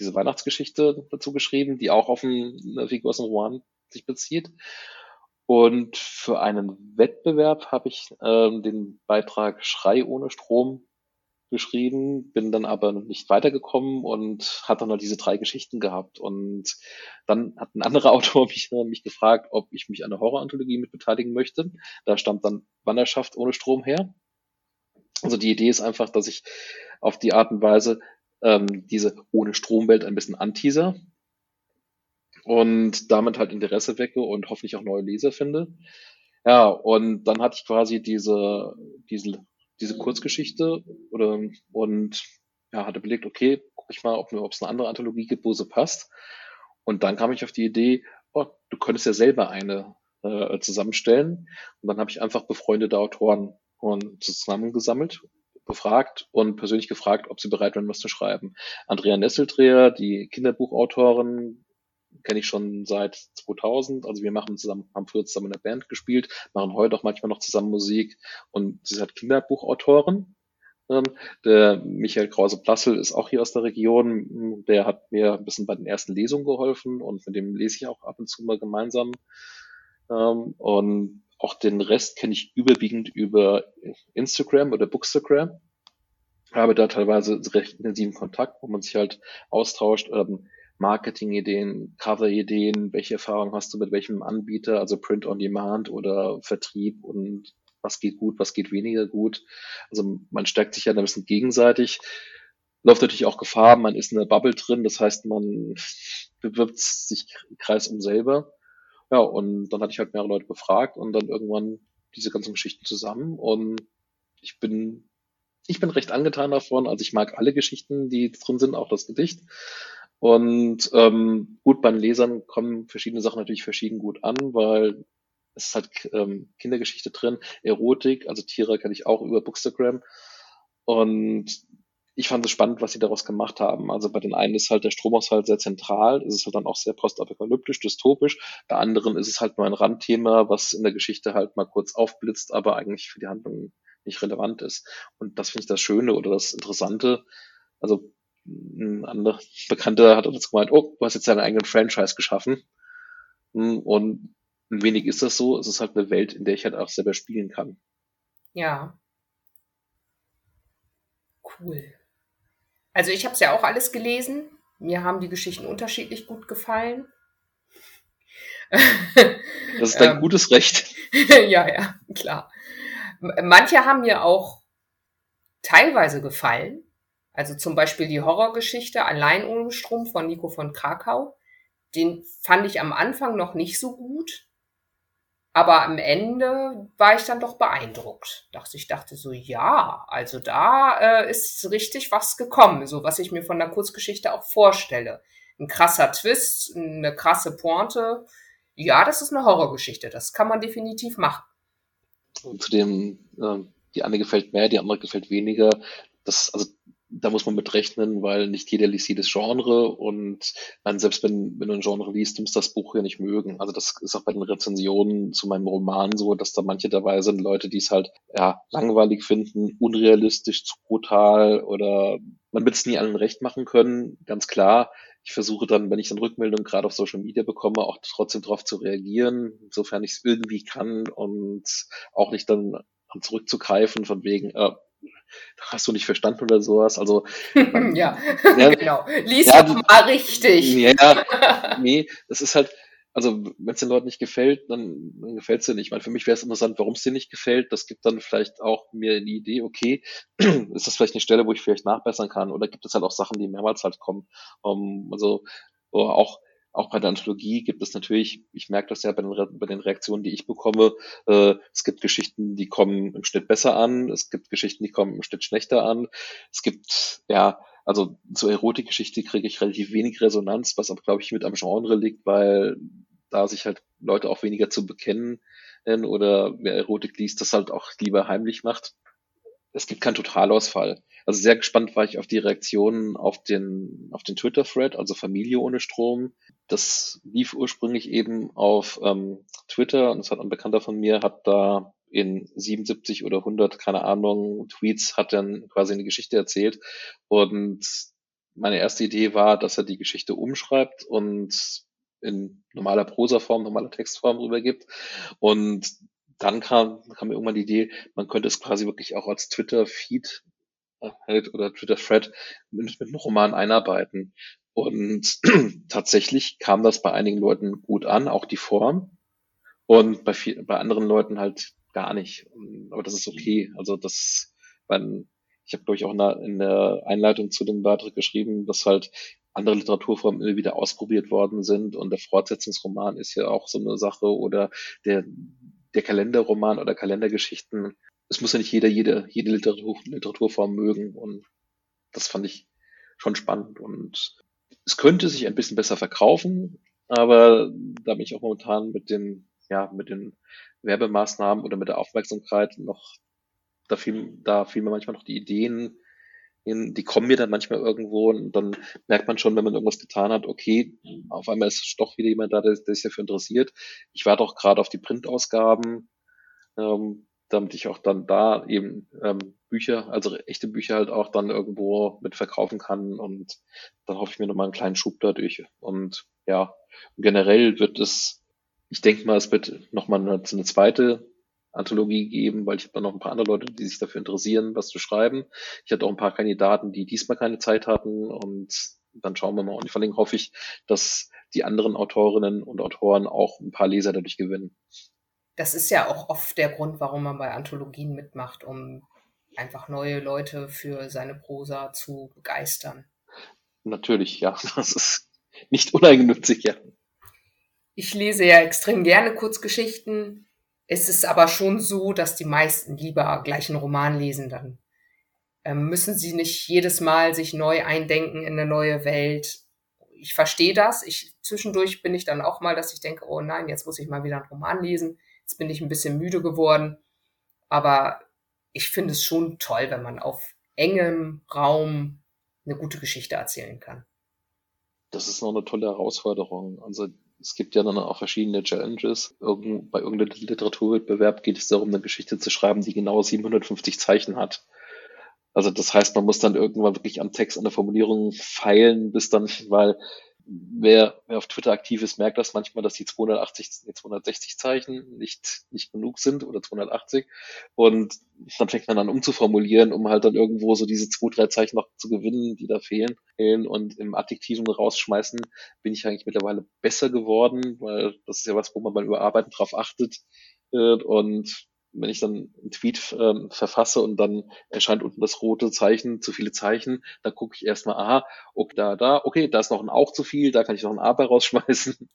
diese Weihnachtsgeschichte dazu geschrieben, die auch auf eine Figur aus dem Roman sich bezieht. Und für einen Wettbewerb habe ich ähm, den Beitrag Schrei ohne Strom geschrieben, bin dann aber nicht weitergekommen und hat dann noch diese drei Geschichten gehabt. Und dann hat ein anderer (laughs) Autor mich, mich gefragt, ob ich mich an der Horror-Anthologie mit beteiligen möchte. Da stammt dann Wanderschaft ohne Strom her. Also die Idee ist einfach, dass ich auf die Art und Weise ähm, diese ohne Stromwelt ein bisschen anteaser und damit halt Interesse wecke und hoffentlich auch neue Leser finde. Ja, und dann hatte ich quasi diese, diese diese Kurzgeschichte oder und ja, hatte belegt, okay, guck ich mal, ob, es eine andere Anthologie gibt, wo sie passt. Und dann kam ich auf die Idee, oh, du könntest ja selber eine äh, zusammenstellen. Und dann habe ich einfach befreundete Autoren zusammengesammelt, befragt und persönlich gefragt, ob sie bereit wären, was zu schreiben. Andrea Nesseldreher, die Kinderbuchautorin, kenne ich schon seit 2000. Also wir machen zusammen, haben früher zusammen in der Band gespielt, machen heute auch manchmal noch zusammen Musik und sie ist halt Kinderbuchautorin. Ähm, der Michael Krause-Plassel ist auch hier aus der Region. Der hat mir ein bisschen bei den ersten Lesungen geholfen und mit dem lese ich auch ab und zu mal gemeinsam. Ähm, und auch den Rest kenne ich überwiegend über Instagram oder Bookstagram. Habe da teilweise recht intensiven Kontakt, wo man sich halt austauscht. Marketing-Ideen, Cover-Ideen, welche Erfahrung hast du mit welchem Anbieter, also Print on Demand oder Vertrieb und was geht gut, was geht weniger gut. Also man stärkt sich ja ein bisschen gegenseitig. Läuft natürlich auch Gefahr, man ist in der Bubble drin, das heißt, man bewirbt sich kreis um selber. Ja, und dann hatte ich halt mehrere Leute befragt und dann irgendwann diese ganzen Geschichten zusammen und ich bin, ich bin recht angetan davon. Also ich mag alle Geschichten, die drin sind, auch das Gedicht. Und ähm, gut, bei den Lesern kommen verschiedene Sachen natürlich verschieden gut an, weil es ist halt ähm, Kindergeschichte drin, Erotik, also Tiere kenne ich auch über Bookstagram. Und ich fand es spannend, was sie daraus gemacht haben. Also bei den einen ist halt der Stromaushalt sehr zentral, ist es halt dann auch sehr postapokalyptisch, dystopisch. Bei anderen ist es halt nur ein Randthema, was in der Geschichte halt mal kurz aufblitzt, aber eigentlich für die Handlung nicht relevant ist. Und das finde ich das Schöne oder das Interessante. Also ein anderer Bekannter hat uns gemeint, oh, du hast jetzt deinen eigenen Franchise geschaffen. Und ein wenig ist das so. Es ist halt eine Welt, in der ich halt auch selber spielen kann. Ja. Cool. Also ich habe es ja auch alles gelesen. Mir haben die Geschichten unterschiedlich gut gefallen. (laughs) Das ist dein ähm, gutes Recht. (laughs) ja, ja, klar. Manche haben mir auch teilweise gefallen. Also zum Beispiel die Horrorgeschichte Allein ohne Strom von Nico von Krakau. Den fand ich am Anfang noch nicht so gut. Aber am Ende war ich dann doch beeindruckt. Dachte ich dachte so, ja, also da äh, ist richtig was gekommen, so was ich mir von der Kurzgeschichte auch vorstelle. Ein krasser Twist, eine krasse Pointe. Ja, das ist eine Horrorgeschichte. Das kann man definitiv machen. Und zu dem, äh, die eine gefällt mehr, die andere gefällt weniger. Das, also da muss man mit rechnen, weil nicht jeder liest jedes Genre und man, selbst wenn, wenn du ein Genre liest, du musst das Buch ja nicht mögen. Also das ist auch bei den Rezensionen zu meinem Roman so, dass da manche dabei sind, Leute, die es halt ja langweilig finden, unrealistisch, zu brutal oder man wird es nie allen recht machen können, ganz klar. Ich versuche dann, wenn ich dann Rückmeldungen gerade auf Social Media bekomme, auch trotzdem darauf zu reagieren, sofern ich es irgendwie kann und auch nicht dann zurückzugreifen von wegen, äh, hast du nicht verstanden oder sowas. Also (laughs) ja, (laughs) ja, genau. Lies ja, doch mal richtig. Ja, (laughs) nee, das ist halt, also wenn es den Leuten nicht gefällt, dann, dann gefällt es dir nicht. Ich meine, für mich wäre es interessant, warum es dir nicht gefällt. Das gibt dann vielleicht auch mir eine Idee, okay, (clears throat) ist das vielleicht eine Stelle, wo ich vielleicht nachbessern kann? Oder gibt es halt auch Sachen, die mehrmals halt kommen? Um, also auch auch bei der Anthologie gibt es natürlich, ich merke das ja bei den, Re bei den Reaktionen, die ich bekomme, äh, es gibt Geschichten, die kommen im Schnitt besser an, es gibt Geschichten, die kommen im Schnitt schlechter an, es gibt, ja, also zur Erotikgeschichte kriege ich relativ wenig Resonanz, was aber, glaube ich, mit am Genre liegt, weil da sich halt Leute auch weniger zu bekennen oder wer Erotik liest, das halt auch lieber heimlich macht. Es gibt keinen Totalausfall. Also sehr gespannt war ich auf die Reaktionen auf den, auf den Twitter-Thread, also Familie ohne Strom. Das lief ursprünglich eben auf ähm, Twitter und es hat ein Bekannter von mir, hat da in 77 oder 100, keine Ahnung, Tweets hat dann quasi eine Geschichte erzählt. Und meine erste Idee war, dass er die Geschichte umschreibt und in normaler Prosaform, normaler Textform rübergibt. Und dann kam, kam mir irgendwann die Idee, man könnte es quasi wirklich auch als Twitter-Feed halt oder Twitter-Thread mit, mit einem Roman einarbeiten. Und (clears throat) tatsächlich kam das bei einigen Leuten gut an, auch die Form. Und bei, viel, bei anderen Leuten halt gar nicht. Aber das ist okay. Also das, wenn, ich habe, glaube ich, auch in der, in der Einleitung zu dem Beitrag geschrieben, dass halt andere Literaturformen immer wieder ausprobiert worden sind. Und der Fortsetzungsroman ist ja auch so eine Sache oder der, der Kalenderroman oder Kalendergeschichten es muss ja nicht jeder jede, jede Literatur, Literaturform mögen. Und das fand ich schon spannend. Und es könnte sich ein bisschen besser verkaufen, aber da bin ich auch momentan mit den, ja, mit den Werbemaßnahmen oder mit der Aufmerksamkeit noch, da fiel, da fiel mir manchmal noch die Ideen die kommen mir dann manchmal irgendwo und dann merkt man schon, wenn man irgendwas getan hat, okay, auf einmal ist doch wieder jemand da, der, der sich dafür interessiert. Ich warte auch gerade auf die Printausgaben. Ähm, damit ich auch dann da eben ähm, Bücher, also echte Bücher halt auch dann irgendwo mit verkaufen kann und dann hoffe ich mir nochmal einen kleinen Schub dadurch. Und ja, generell wird es, ich denke mal, es wird nochmal eine, eine zweite Anthologie geben, weil ich habe da noch ein paar andere Leute, die sich dafür interessieren, was zu schreiben. Ich hatte auch ein paar Kandidaten, die diesmal keine Zeit hatten und dann schauen wir mal. Und vor allem hoffe ich, dass die anderen Autorinnen und Autoren auch ein paar Leser dadurch gewinnen das ist ja auch oft der Grund, warum man bei Anthologien mitmacht, um einfach neue Leute für seine Prosa zu begeistern. Natürlich, ja. (laughs) Das ist nicht uneigennützig, ja. Ich lese ja extrem gerne Kurzgeschichten. Es ist aber schon so, dass die meisten lieber gleich einen Roman lesen, dann ähm, müssen sie nicht jedes Mal sich neu eindenken in eine neue Welt. Ich verstehe das. Ich zwischendurch bin ich dann auch mal, dass ich denke, oh nein, jetzt muss ich mal wieder einen Roman lesen. Jetzt bin ich ein bisschen müde geworden. Aber ich finde es schon toll, wenn man auf engem Raum eine gute Geschichte erzählen kann. Das ist noch eine tolle Herausforderung. Also es gibt ja dann auch verschiedene Challenges. Irgend, bei irgendeinem Literaturwettbewerb geht es darum, eine Geschichte zu schreiben, die genau 750 Zeichen hat. Also das heißt, man muss dann irgendwann wirklich am Text, an der Formulierung feilen, bis dann, weil wer, wer auf Twitter aktiv ist, merkt das manchmal, dass die 280, die 260 Zeichen nicht, nicht genug sind oder 280. Und dann fängt man an umzuformulieren, um halt dann irgendwo so diese zwei, drei Zeichen noch zu gewinnen, die da fehlen. Und im Adjektiven rausschmeißen bin ich eigentlich mittlerweile besser geworden, weil das ist ja was, wo man beim Überarbeiten drauf achtet. Und wenn ich dann einen Tweet ähm, verfasse und dann erscheint unten das rote Zeichen, zu viele Zeichen, dann gucke ich erstmal, aha, okay, da, da, okay, da ist noch ein Auch zu viel, da kann ich noch ein Aber rausschmeißen.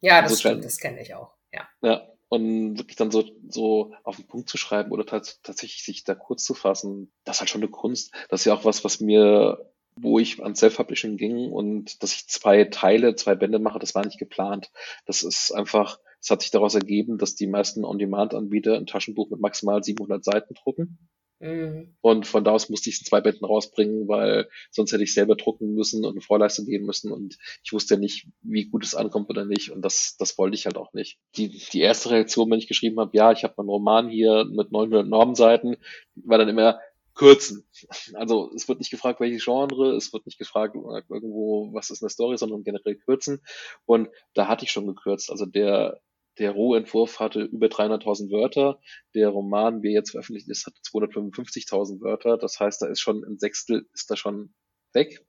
Ja, das so stimmt, das kenne ich auch, ja. Ja, und wirklich dann so, so auf den Punkt zu schreiben oder tatsächlich sich da kurz zu fassen, das ist halt schon eine Kunst. Das ist ja auch was, was mir wo ich an Self-Publishing ging und dass ich zwei Teile, zwei Bände mache, das war nicht geplant. Das ist einfach, es hat sich daraus ergeben, dass die meisten On-Demand-Anbieter ein Taschenbuch mit maximal 700 Seiten drucken. Mhm. Und von da aus musste ich es in zwei Bänden rausbringen, weil sonst hätte ich selber drucken müssen und eine Vorleistung geben müssen und ich wusste ja nicht, wie gut es ankommt oder nicht und das, das wollte ich halt auch nicht. Die, die erste Reaktion, wenn ich geschrieben habe, ja, ich habe meinen Roman hier mit 900 Normenseiten, war dann immer, kürzen. Also es wird nicht gefragt, welche Genre, es wird nicht gefragt irgendwo, was ist eine Story, sondern generell kürzen. Und da hatte ich schon gekürzt. Also der der Rohentwurf hatte über 300.000 Wörter. Der Roman, wie er jetzt veröffentlicht ist, hat 255.000 Wörter. Das heißt, da ist schon ein Sechstel, ist da schon weg.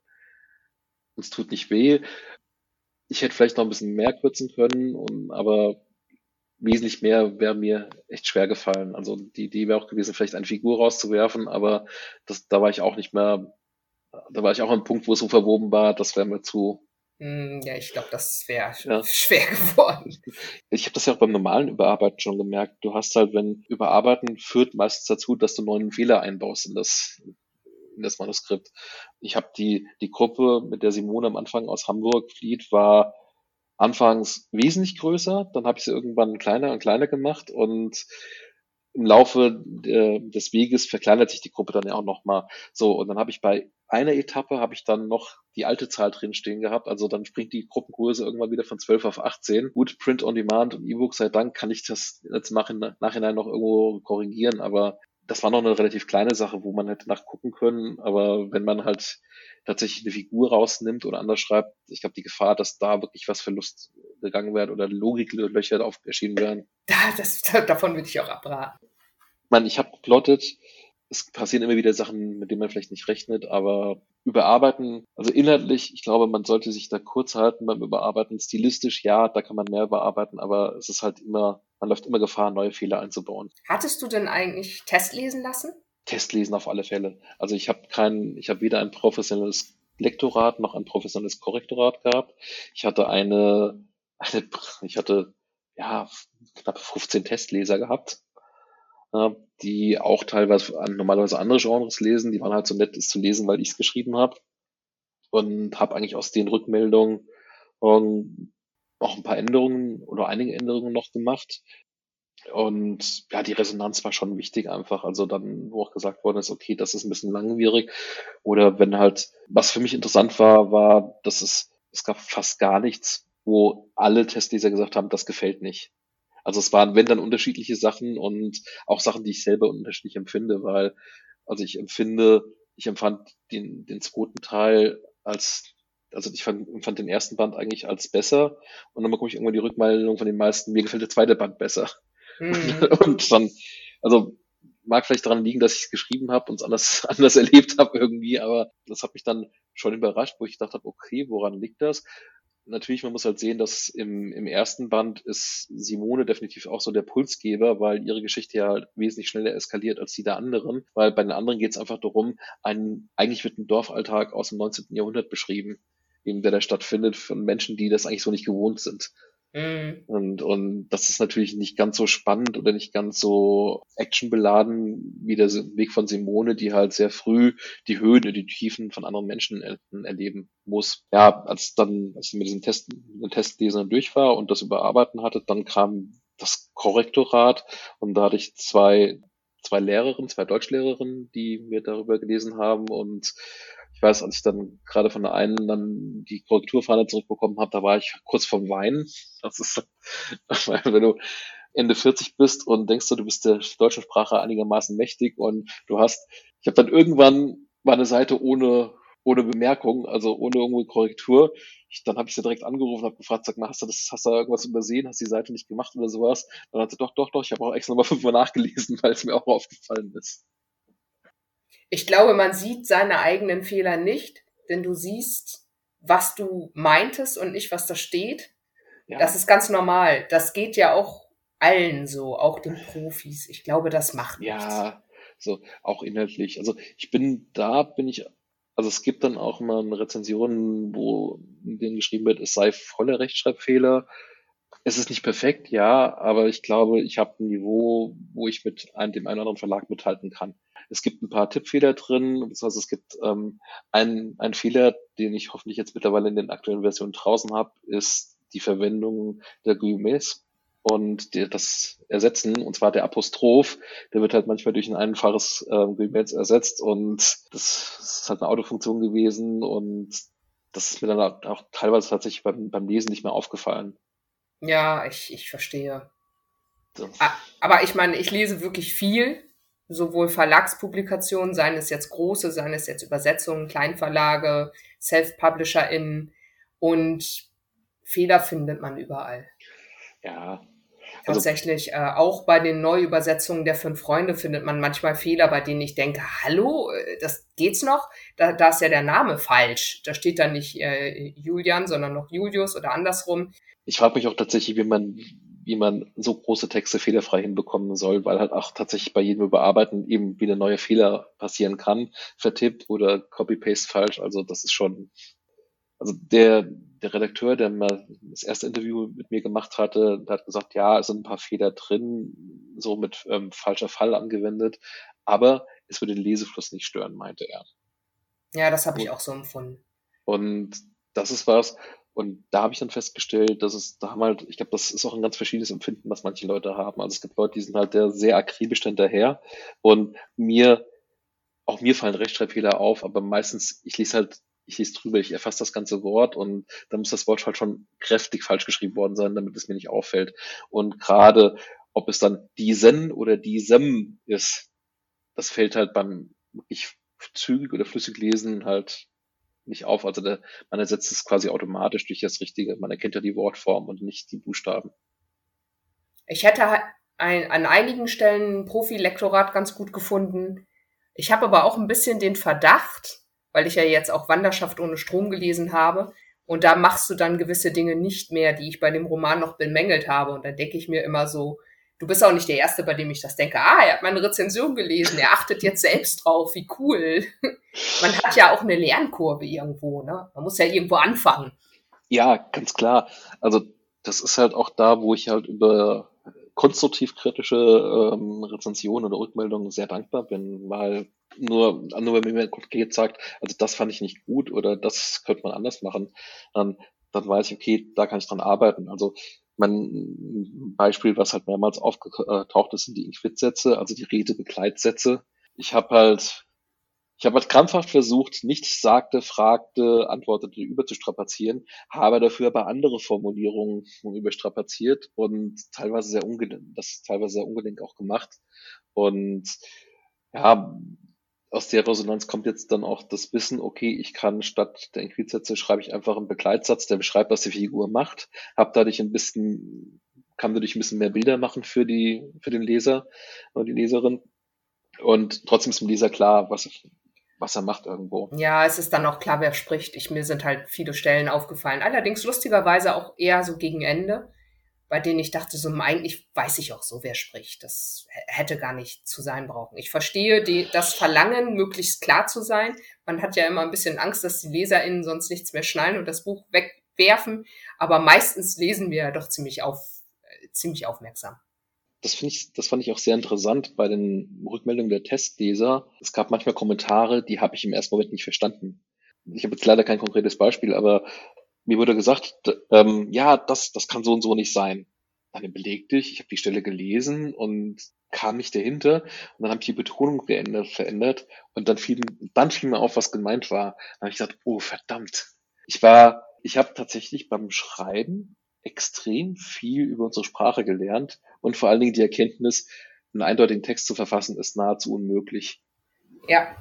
Es tut nicht weh. Ich hätte vielleicht noch ein bisschen mehr kürzen können, aber wesentlich mehr wäre mir echt schwer gefallen. Also die Idee wäre auch gewesen, vielleicht eine Figur rauszuwerfen, aber das, da war ich auch nicht mehr, da war ich auch am Punkt, wo es so verwoben war, das wäre mir zu. Hm, ja, ich glaube, das wäre ja. (laughs) schwer geworden. Ich habe das ja auch beim normalen Überarbeiten schon gemerkt. Du hast halt, wenn Überarbeiten führt meistens dazu, dass du neuen Fehler einbaust in das, in das Manuskript. Ich habe die, die Gruppe, mit der Simone am Anfang aus Hamburg flieht, war anfangs wesentlich größer, dann habe ich sie irgendwann kleiner und kleiner gemacht und im Laufe äh, des Weges verkleinert sich die Gruppe dann ja auch nochmal. So, und dann habe ich bei einer Etappe habe ich dann noch die alte Zahl drin stehen gehabt. Also dann springt die Gruppengröße irgendwann wieder von 12 auf 18. Gut, Print on Demand und E-Book sei Dank kann ich das jetzt nach, nachhinein noch irgendwo korrigieren, aber das war noch eine relativ kleine Sache, wo man hätte nachgucken können. Aber wenn man halt tatsächlich eine Figur rausnimmt oder anders schreibt, ich glaube, die Gefahr, dass da wirklich was Verlust gegangen wird oder Logiklöcher auf erschienen werden. Ja, das, (laughs) davon würde ich auch abraten. Ich meine, ich habe geplottet, es passieren immer wieder Sachen, mit denen man vielleicht nicht rechnet, aber überarbeiten, also inhaltlich, ich glaube, man sollte sich da kurz halten beim Überarbeiten. Stilistisch, ja, da kann man mehr überarbeiten, aber es ist halt immer, man läuft immer Gefahr, neue Fehler einzubauen. Hattest du denn eigentlich Test lesen lassen? Testlesen auf alle Fälle. Also ich habe kein, ich habe weder ein professionelles Lektorat noch ein professionelles Korrektorat gehabt. Ich hatte eine, eine ich hatte ja knapp 15 Testleser gehabt, die auch teilweise normalerweise andere Genres lesen. Die waren halt so nett, es zu lesen, weil ich es geschrieben habe und habe eigentlich aus den Rückmeldungen um, auch ein paar Änderungen oder einige Änderungen noch gemacht. Und ja, die Resonanz war schon wichtig einfach. Also dann, wo auch gesagt worden ist, okay, das ist ein bisschen langwierig. Oder wenn halt, was für mich interessant war, war, dass es, es gab fast gar nichts, wo alle Testleser gesagt haben, das gefällt nicht. Also es waren, wenn dann unterschiedliche Sachen und auch Sachen, die ich selber unterschiedlich empfinde, weil, also ich empfinde, ich empfand den, den zweiten Teil als also ich fand, fand den ersten Band eigentlich als besser und dann bekomme ich irgendwann die Rückmeldung von den meisten, mir gefällt der zweite Band besser. Mhm. (laughs) Und dann, also mag vielleicht daran liegen, dass ich es geschrieben habe und es anders, (laughs) anders erlebt habe irgendwie, aber das hat mich dann schon überrascht, wo ich gedacht habe, okay, woran liegt das? Natürlich, man muss halt sehen, dass im, im ersten Band ist Simone definitiv auch so der Pulsgeber, weil ihre Geschichte ja wesentlich schneller eskaliert als die der anderen, weil bei den anderen geht es einfach darum, ein, eigentlich wird ein Dorfalltag aus dem 19. Jahrhundert beschrieben, eben der da stattfindet von Menschen, die das eigentlich so nicht gewohnt sind. Mhm. Und, und das ist natürlich nicht ganz so spannend oder nicht ganz so actionbeladen wie der Weg von Simone, die halt sehr früh die Höhen und die Tiefen von anderen Menschen er erleben muss. Ja, als dann, als ich mit diesen Test, den Testlesern durch war und das überarbeiten hatte, dann kam das Korrektorat und da hatte ich zwei zwei Lehrerinnen, zwei Deutschlehrerinnen, die mir darüber gelesen haben und ich weiß, als ich dann gerade von der einen dann die Korrekturfahne zurückbekommen habe, da war ich kurz vorm Weinen. Das ist, (laughs) wenn du Ende 40 bist und denkst du, du bist der deutschen Sprache einigermaßen mächtig und du hast, ich habe dann irgendwann mal eine Seite ohne ohne Bemerkung, also ohne irgendwo Korrektur. Ich, dann habe ich sie direkt angerufen, habe gefragt, sag mal, hast du das, hast du irgendwas übersehen, hast die Seite nicht gemacht oder sowas? Dann hat sie doch, doch, doch, ich habe auch extra nochmal fünfmal nachgelesen, (laughs) weil es mir auch aufgefallen ist. Ich glaube, man sieht seine eigenen Fehler nicht, denn du siehst, was du meintest und nicht, was da steht. Ja. Das ist ganz normal. Das geht ja auch allen so, auch den Profis. Ich glaube, das macht nichts. Ja, so auch inhaltlich. Also ich bin da, bin ich also es gibt dann auch mal Rezensionen, wo in denen geschrieben wird, es sei voller Rechtschreibfehler. Es ist nicht perfekt, ja, aber ich glaube, ich habe ein Niveau, wo ich mit einem, dem einen oder anderen Verlag mithalten kann. Es gibt ein paar Tippfehler drin, beziehungsweise es gibt ähm, einen, einen Fehler, den ich hoffentlich jetzt mittlerweile in den aktuellen Versionen draußen habe, ist die Verwendung der Guillemets und die, das ersetzen, und zwar der Apostroph, der wird halt manchmal durch ein einfaches äh, Guillemets ersetzt und das ist halt eine Autofunktion gewesen und das ist mir dann auch teilweise tatsächlich beim, beim Lesen nicht mehr aufgefallen. Ja, ich, ich verstehe. So. Aber ich meine, ich lese wirklich viel, sowohl Verlagspublikationen, seien es jetzt große, seien es jetzt Übersetzungen, Kleinverlage, Self-PublisherInnen und Fehler findet man überall. Ja, also Tatsächlich, äh, auch bei den Neuübersetzungen der Fünf Freunde findet man manchmal Fehler, bei denen ich denke, hallo, äh, das geht's noch? Da, da ist ja der Name falsch. Da steht dann nicht äh, Julian, sondern noch Julius oder andersrum. Ich frage mich auch tatsächlich, wie man, wie man so große Texte fehlerfrei hinbekommen soll, weil halt auch tatsächlich bei jedem Überarbeiten eben wieder neue Fehler passieren kann, vertippt oder Copy-Paste falsch. Also das ist schon also der, der Redakteur, der mal das erste Interview mit mir gemacht hatte, der hat gesagt, ja, es sind ein paar Fehler drin, so mit ähm, falscher Fall angewendet, aber es würde den Lesefluss nicht stören, meinte er. Ja, das habe ich auch so empfunden. Und das ist was, und da habe ich dann festgestellt, dass es, da haben halt, ich glaube, das ist auch ein ganz verschiedenes Empfinden, was manche Leute haben. Also es gibt Leute, die sind halt sehr akribisch hinterher. Und mir, auch mir fallen Rechtschreibfehler auf, aber meistens, ich lese halt ich lese drüber, ich erfasse das ganze Wort und dann muss das Wort halt schon kräftig falsch geschrieben worden sein, damit es mir nicht auffällt. Und gerade ob es dann diesen oder diesem ist, das fällt halt beim wirklich zügig oder flüssig lesen halt nicht auf. Also der, man ersetzt es quasi automatisch durch das Richtige. Man erkennt ja die Wortform und nicht die Buchstaben. Ich hätte ein, an einigen Stellen Profilektorat ganz gut gefunden. Ich habe aber auch ein bisschen den Verdacht, weil ich ja jetzt auch Wanderschaft ohne Strom gelesen habe. Und da machst du dann gewisse Dinge nicht mehr, die ich bei dem Roman noch bemängelt habe. Und da denke ich mir immer so, du bist auch nicht der Erste, bei dem ich das denke. Ah, er hat meine Rezension gelesen, er achtet jetzt selbst drauf, wie cool. (laughs) Man hat ja auch eine Lernkurve irgendwo, ne? Man muss ja irgendwo anfangen. Ja, ganz klar. Also das ist halt auch da, wo ich halt über konstruktiv kritische ähm, Rezensionen oder Rückmeldungen sehr dankbar bin, weil nur, nur wenn mir konkret sagt, also das fand ich nicht gut oder das könnte man anders machen, dann, dann weiß ich, okay, da kann ich dran arbeiten. Also mein Beispiel, was halt mehrmals aufgetaucht ist, sind die Inquit-Sätze, also die Redebegleitsätze. Ich habe halt ich habe halt krampfhaft versucht, nichts sagte, fragte, antwortete überzustrapazieren, habe dafür aber andere Formulierungen überstrapaziert und teilweise sehr ungelenk, das teilweise sehr ungelenk auch gemacht. Und ja, aus der Resonanz kommt jetzt dann auch das Wissen, okay, ich kann statt der Inquitsätze schreibe ich einfach einen Begleitsatz, der beschreibt, was die Figur macht, habe dadurch ein bisschen, kann dadurch ein bisschen mehr Bilder machen für die, für den Leser oder die Leserin. Und trotzdem ist dem Leser klar, was, was er macht irgendwo. Ja, es ist dann auch klar, wer spricht. Ich, mir sind halt viele Stellen aufgefallen. Allerdings lustigerweise auch eher so gegen Ende, bei denen ich dachte, so eigentlich weiß ich auch so, wer spricht. Das hätte gar nicht zu sein brauchen. Ich verstehe die, das Verlangen, möglichst klar zu sein. Man hat ja immer ein bisschen Angst, dass die LeserInnen sonst nichts mehr schnallen und das Buch weg, werfen, aber meistens lesen wir doch ziemlich auf, äh, ziemlich aufmerksam. Das finde ich, das fand ich auch sehr interessant bei den Rückmeldungen der Testleser. Es gab manchmal Kommentare, die habe ich im ersten Moment nicht verstanden. Ich habe jetzt leider kein konkretes Beispiel, aber mir wurde gesagt, ähm, ja, das, das kann so und so nicht sein. Dann belegte ich, ich habe die Stelle gelesen und kam nicht dahinter und dann habe ich die Betonung geändert, verändert und dann fiel, dann fiel mir auf, was gemeint war. Dann habe ich gesagt, oh verdammt. Ich war, ich habe tatsächlich beim Schreiben extrem viel über unsere Sprache gelernt und vor allen Dingen die Erkenntnis, einen eindeutigen Text zu verfassen, ist nahezu unmöglich. Ja.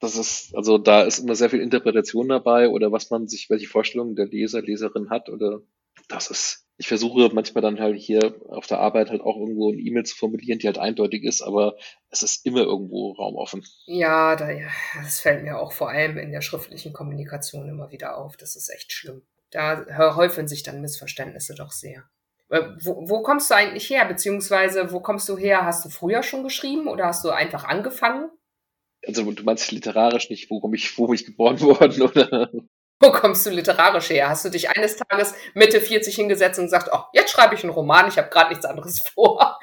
Das ist, also da ist immer sehr viel Interpretation dabei oder was man sich, welche Vorstellungen der Leser, Leserin hat oder das ist ich versuche manchmal dann halt hier auf der Arbeit halt auch irgendwo eine E-Mail zu formulieren, die halt eindeutig ist, aber es ist immer irgendwo Raum offen. Ja, da, ja, das fällt mir auch vor allem in der schriftlichen Kommunikation immer wieder auf. Das ist echt schlimm. Da häufen sich dann Missverständnisse doch sehr. Wo, wo kommst du eigentlich her? Beziehungsweise, wo kommst du her? Hast du früher schon geschrieben oder hast du einfach angefangen? Also du meinst literarisch nicht, wo ich, wo ich geboren (laughs) worden, oder? Wo kommst du literarisch her? Hast du dich eines Tages Mitte 40 hingesetzt und gesagt, oh, jetzt schreibe ich einen Roman, ich habe gerade nichts anderes (laughs) vor?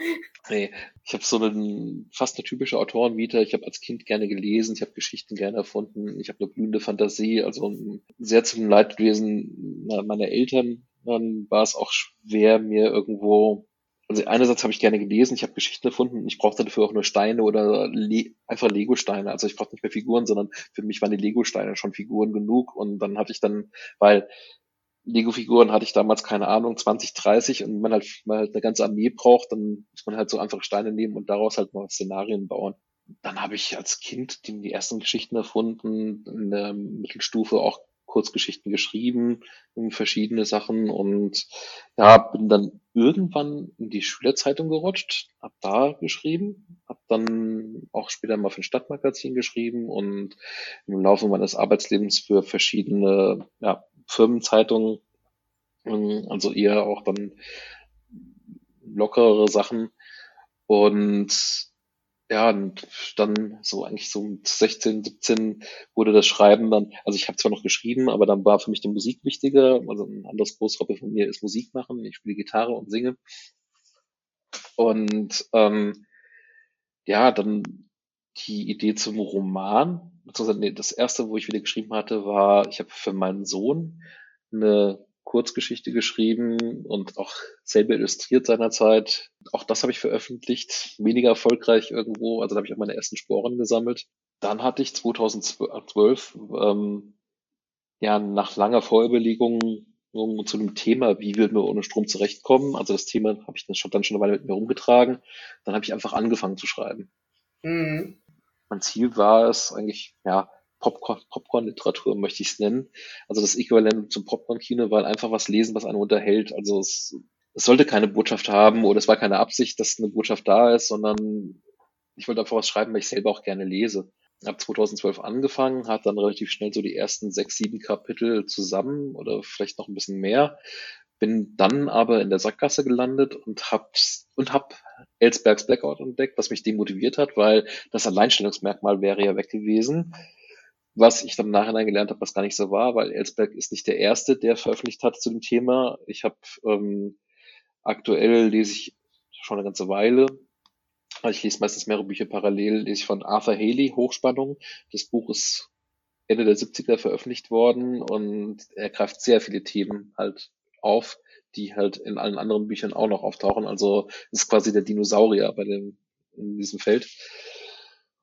Nee, ich habe so einen, fast eine typische Autorenvita. Ich habe als Kind gerne gelesen, ich habe Geschichten gerne erfunden, ich habe eine blühende Fantasie, also sehr zum Leidwesen meiner Eltern war es auch schwer, mir irgendwo also einerseits habe ich gerne gelesen, ich habe Geschichten erfunden, ich brauchte dafür auch nur Steine oder Le einfach Lego-Steine. Also ich brauchte nicht mehr Figuren, sondern für mich waren die Lego-Steine schon Figuren genug. Und dann hatte ich dann, weil Lego-Figuren hatte ich damals, keine Ahnung, 20, 30 und man halt, man halt eine ganze Armee braucht, dann muss man halt so einfach Steine nehmen und daraus halt mal Szenarien bauen. Dann habe ich als Kind die, die ersten Geschichten erfunden, in der Mittelstufe auch Kurzgeschichten geschrieben, verschiedene Sachen und ja, bin dann irgendwann in die Schülerzeitung gerutscht, hab da geschrieben, hab dann auch später mal für ein Stadtmagazin geschrieben und im Laufe meines Arbeitslebens für verschiedene ja, Firmenzeitungen, also eher auch dann lockerere Sachen. Und ja, und dann so eigentlich so mit 16, 17 wurde das Schreiben dann, also ich habe zwar noch geschrieben, aber dann war für mich die Musik wichtiger. Also ein anderes Großhobby von mir ist Musik machen. Ich spiele Gitarre und singe. Und ähm, ja, dann die Idee zum Roman, beziehungsweise nee, das erste, wo ich wieder geschrieben hatte, war, ich habe für meinen Sohn eine Kurzgeschichte geschrieben und auch selber illustriert seinerzeit. Auch das habe ich veröffentlicht, weniger erfolgreich irgendwo, also da habe ich auch meine ersten Sporen gesammelt. Dann hatte ich 2012 ähm, ja nach langer Vorüberlegung zu dem Thema, wie würden wir ohne Strom zurechtkommen. Also das Thema habe ich dann schon, dann schon eine Weile mit mir rumgetragen. Dann habe ich einfach angefangen zu schreiben. Mhm. Mein Ziel war es eigentlich, ja, Popcorn, Popcorn-Literatur möchte ich es nennen. Also das Äquivalent zum Popcorn-Kino, weil einfach was lesen, was einen unterhält. Also es, es sollte keine Botschaft haben oder es war keine Absicht, dass eine Botschaft da ist, sondern ich wollte einfach was schreiben, weil ich selber auch gerne lese. Habe 2012 angefangen, hat dann relativ schnell so die ersten sechs, sieben Kapitel zusammen oder vielleicht noch ein bisschen mehr. Bin dann aber in der Sackgasse gelandet und hab, und hab Ellsbergs Blackout entdeckt, was mich demotiviert hat, weil das Alleinstellungsmerkmal wäre ja weg gewesen was ich dann im Nachhinein gelernt habe, was gar nicht so war, weil Ellsberg ist nicht der Erste, der veröffentlicht hat zu dem Thema. Ich habe ähm, aktuell lese ich schon eine ganze Weile, ich lese meistens mehrere Bücher parallel, lese ich von Arthur Haley, Hochspannung. Das Buch ist Ende der 70er veröffentlicht worden und er greift sehr viele Themen halt auf, die halt in allen anderen Büchern auch noch auftauchen. Also ist quasi der Dinosaurier bei dem, in diesem Feld.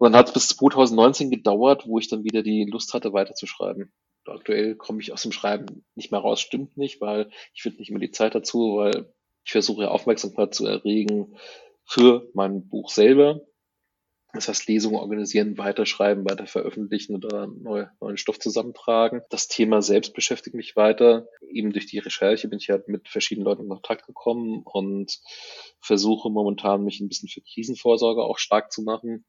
Und dann hat es bis 2019 gedauert, wo ich dann wieder die Lust hatte, weiterzuschreiben. Aktuell komme ich aus dem Schreiben nicht mehr raus, stimmt nicht, weil ich finde nicht immer die Zeit dazu, weil ich versuche Aufmerksamkeit zu erregen für mein Buch selber. Das heißt, Lesungen organisieren, weiterschreiben, weiter veröffentlichen oder neu, neuen Stoff zusammentragen. Das Thema selbst beschäftigt mich weiter. Eben durch die Recherche bin ich halt mit verschiedenen Leuten in Kontakt gekommen und versuche momentan mich ein bisschen für Krisenvorsorge auch stark zu machen,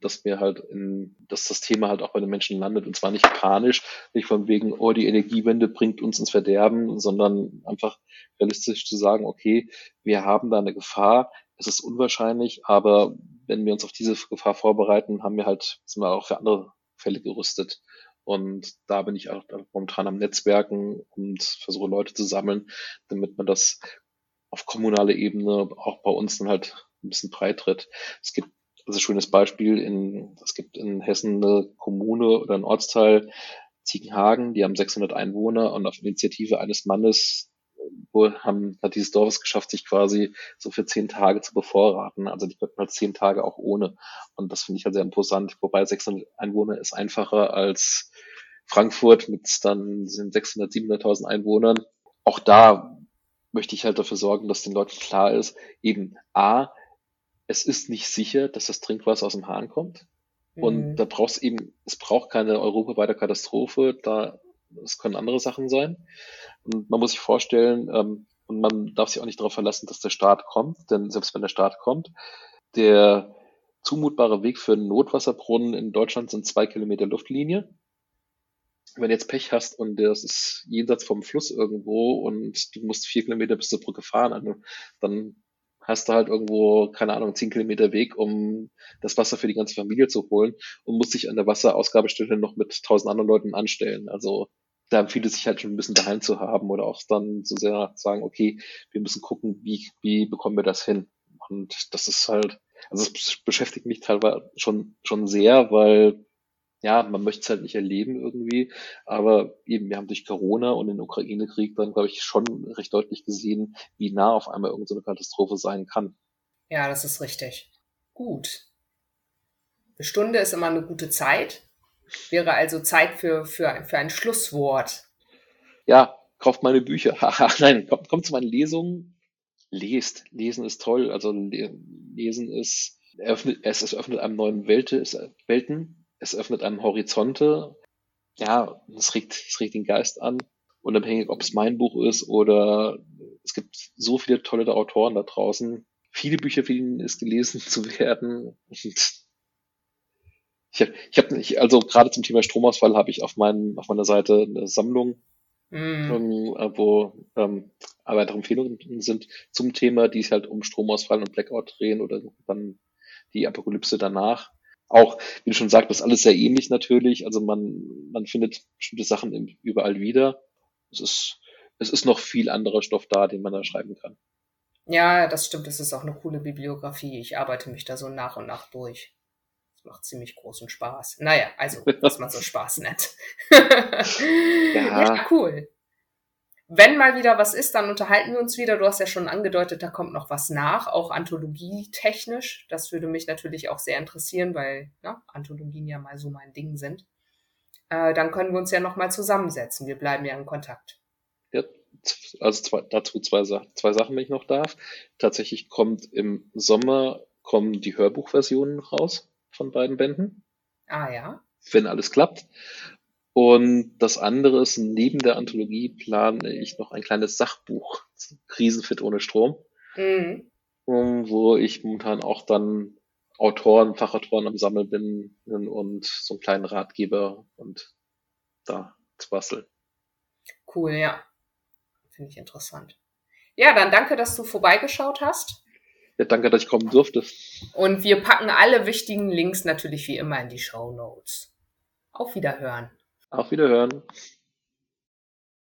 dass wir halt in, dass das Thema halt auch bei den Menschen landet und zwar nicht panisch, nicht von wegen, oh, die Energiewende bringt uns ins Verderben, sondern einfach realistisch zu sagen, okay, wir haben da eine Gefahr, es ist unwahrscheinlich, aber wenn wir uns auf diese Gefahr vorbereiten, haben wir halt, sind wir auch für andere Fälle gerüstet. Und da bin ich auch momentan am Netzwerken und versuche Leute zu sammeln, damit man das auf kommunaler Ebene auch bei uns dann halt ein bisschen breit tritt. Es gibt also schönes Beispiel in, es gibt in Hessen eine Kommune oder ein Ortsteil, Ziegenhagen, die haben 600 Einwohner und auf Initiative eines Mannes haben, hat dieses Dorf es geschafft, sich quasi so für zehn Tage zu bevorraten. Also die könnten halt zehn Tage auch ohne. Und das finde ich halt sehr imposant. Wobei 600 Einwohner ist einfacher als Frankfurt mit dann sind 600, 700.000 Einwohnern. Auch da möchte ich halt dafür sorgen, dass den Leuten klar ist, eben A, es ist nicht sicher, dass das Trinkwasser aus dem Hahn kommt. Und mhm. da braucht es eben, es braucht keine europaweite Katastrophe, da es können andere Sachen sein. Und man muss sich vorstellen, ähm, und man darf sich auch nicht darauf verlassen, dass der Staat kommt, denn selbst wenn der Staat kommt, der zumutbare Weg für einen Notwasserbrunnen in Deutschland sind zwei Kilometer Luftlinie. Wenn du jetzt Pech hast und das ist jenseits vom Fluss irgendwo und du musst vier Kilometer bis zur Brücke fahren, dann hast du halt irgendwo, keine Ahnung, zehn Kilometer Weg, um das Wasser für die ganze Familie zu holen und musst dich an der Wasserausgabestelle noch mit tausend anderen Leuten anstellen. Also da empfiehlt es sich halt schon ein bisschen daheim zu haben oder auch dann so sehr sagen, okay, wir müssen gucken, wie, wie bekommen wir das hin? Und das ist halt, also es beschäftigt mich teilweise schon, schon sehr, weil ja, man möchte es halt nicht erleben irgendwie, aber eben, wir haben durch Corona und den Ukraine-Krieg dann, glaube ich, schon recht deutlich gesehen, wie nah auf einmal irgendeine so Katastrophe sein kann. Ja, das ist richtig. Gut. Eine Stunde ist immer eine gute Zeit. Wäre also Zeit für, für, für ein Schlusswort. Ja, kauft meine Bücher. (laughs) Nein, kommt, kommt zu meinen Lesungen. Lest. Lesen ist toll. Also lesen ist, eröffnet, es, es öffnet einem neuen Welte, es, Welten. Es öffnet einem Horizonte. Ja, es regt, es regt den Geist an. Unabhängig, ob es mein Buch ist oder es gibt so viele tolle Autoren da draußen. Viele Bücher ihn ist gelesen (laughs) zu werden. Und ich habe, ich hab nicht, also gerade zum Thema Stromausfall habe ich auf, meinen, auf meiner Seite eine Sammlung, mm. ähm, wo ähm, weitere Empfehlungen sind zum Thema, die sich halt um Stromausfall und Blackout drehen oder dann die Apokalypse danach. Auch, wie du schon sagst, ist alles sehr ähnlich natürlich. Also man, man findet bestimmte Sachen überall wieder. Es ist, es ist noch viel anderer Stoff da, den man da schreiben kann. Ja, das stimmt. Es ist auch eine coole Bibliografie. Ich arbeite mich da so nach und nach durch macht ziemlich großen Spaß. Naja, also, (laughs) was man so Spaß nennt. (laughs) ja. ja, cool. Wenn mal wieder was ist, dann unterhalten wir uns wieder. Du hast ja schon angedeutet, da kommt noch was nach, auch anthologietechnisch. Das würde mich natürlich auch sehr interessieren, weil ne, Anthologien ja mal so mein Ding sind. Äh, dann können wir uns ja noch mal zusammensetzen. Wir bleiben ja in Kontakt. Ja, also zwei, dazu zwei, zwei Sachen, wenn ich noch darf. Tatsächlich kommt im Sommer kommen die Hörbuchversionen raus von beiden Bänden. Ah ja. Wenn alles klappt. Und das andere ist, neben der Anthologie plane ich noch ein kleines Sachbuch, Krisenfit ohne Strom, mhm. wo ich momentan auch dann Autoren, Fachautoren am Sammeln bin und so einen kleinen Ratgeber und da zu basteln. Cool, ja. Finde ich interessant. Ja, dann danke, dass du vorbeigeschaut hast. Ja, danke, dass ich kommen durfte. Und wir packen alle wichtigen Links natürlich wie immer in die Show Notes. Auf Wiederhören. Auf Wiederhören.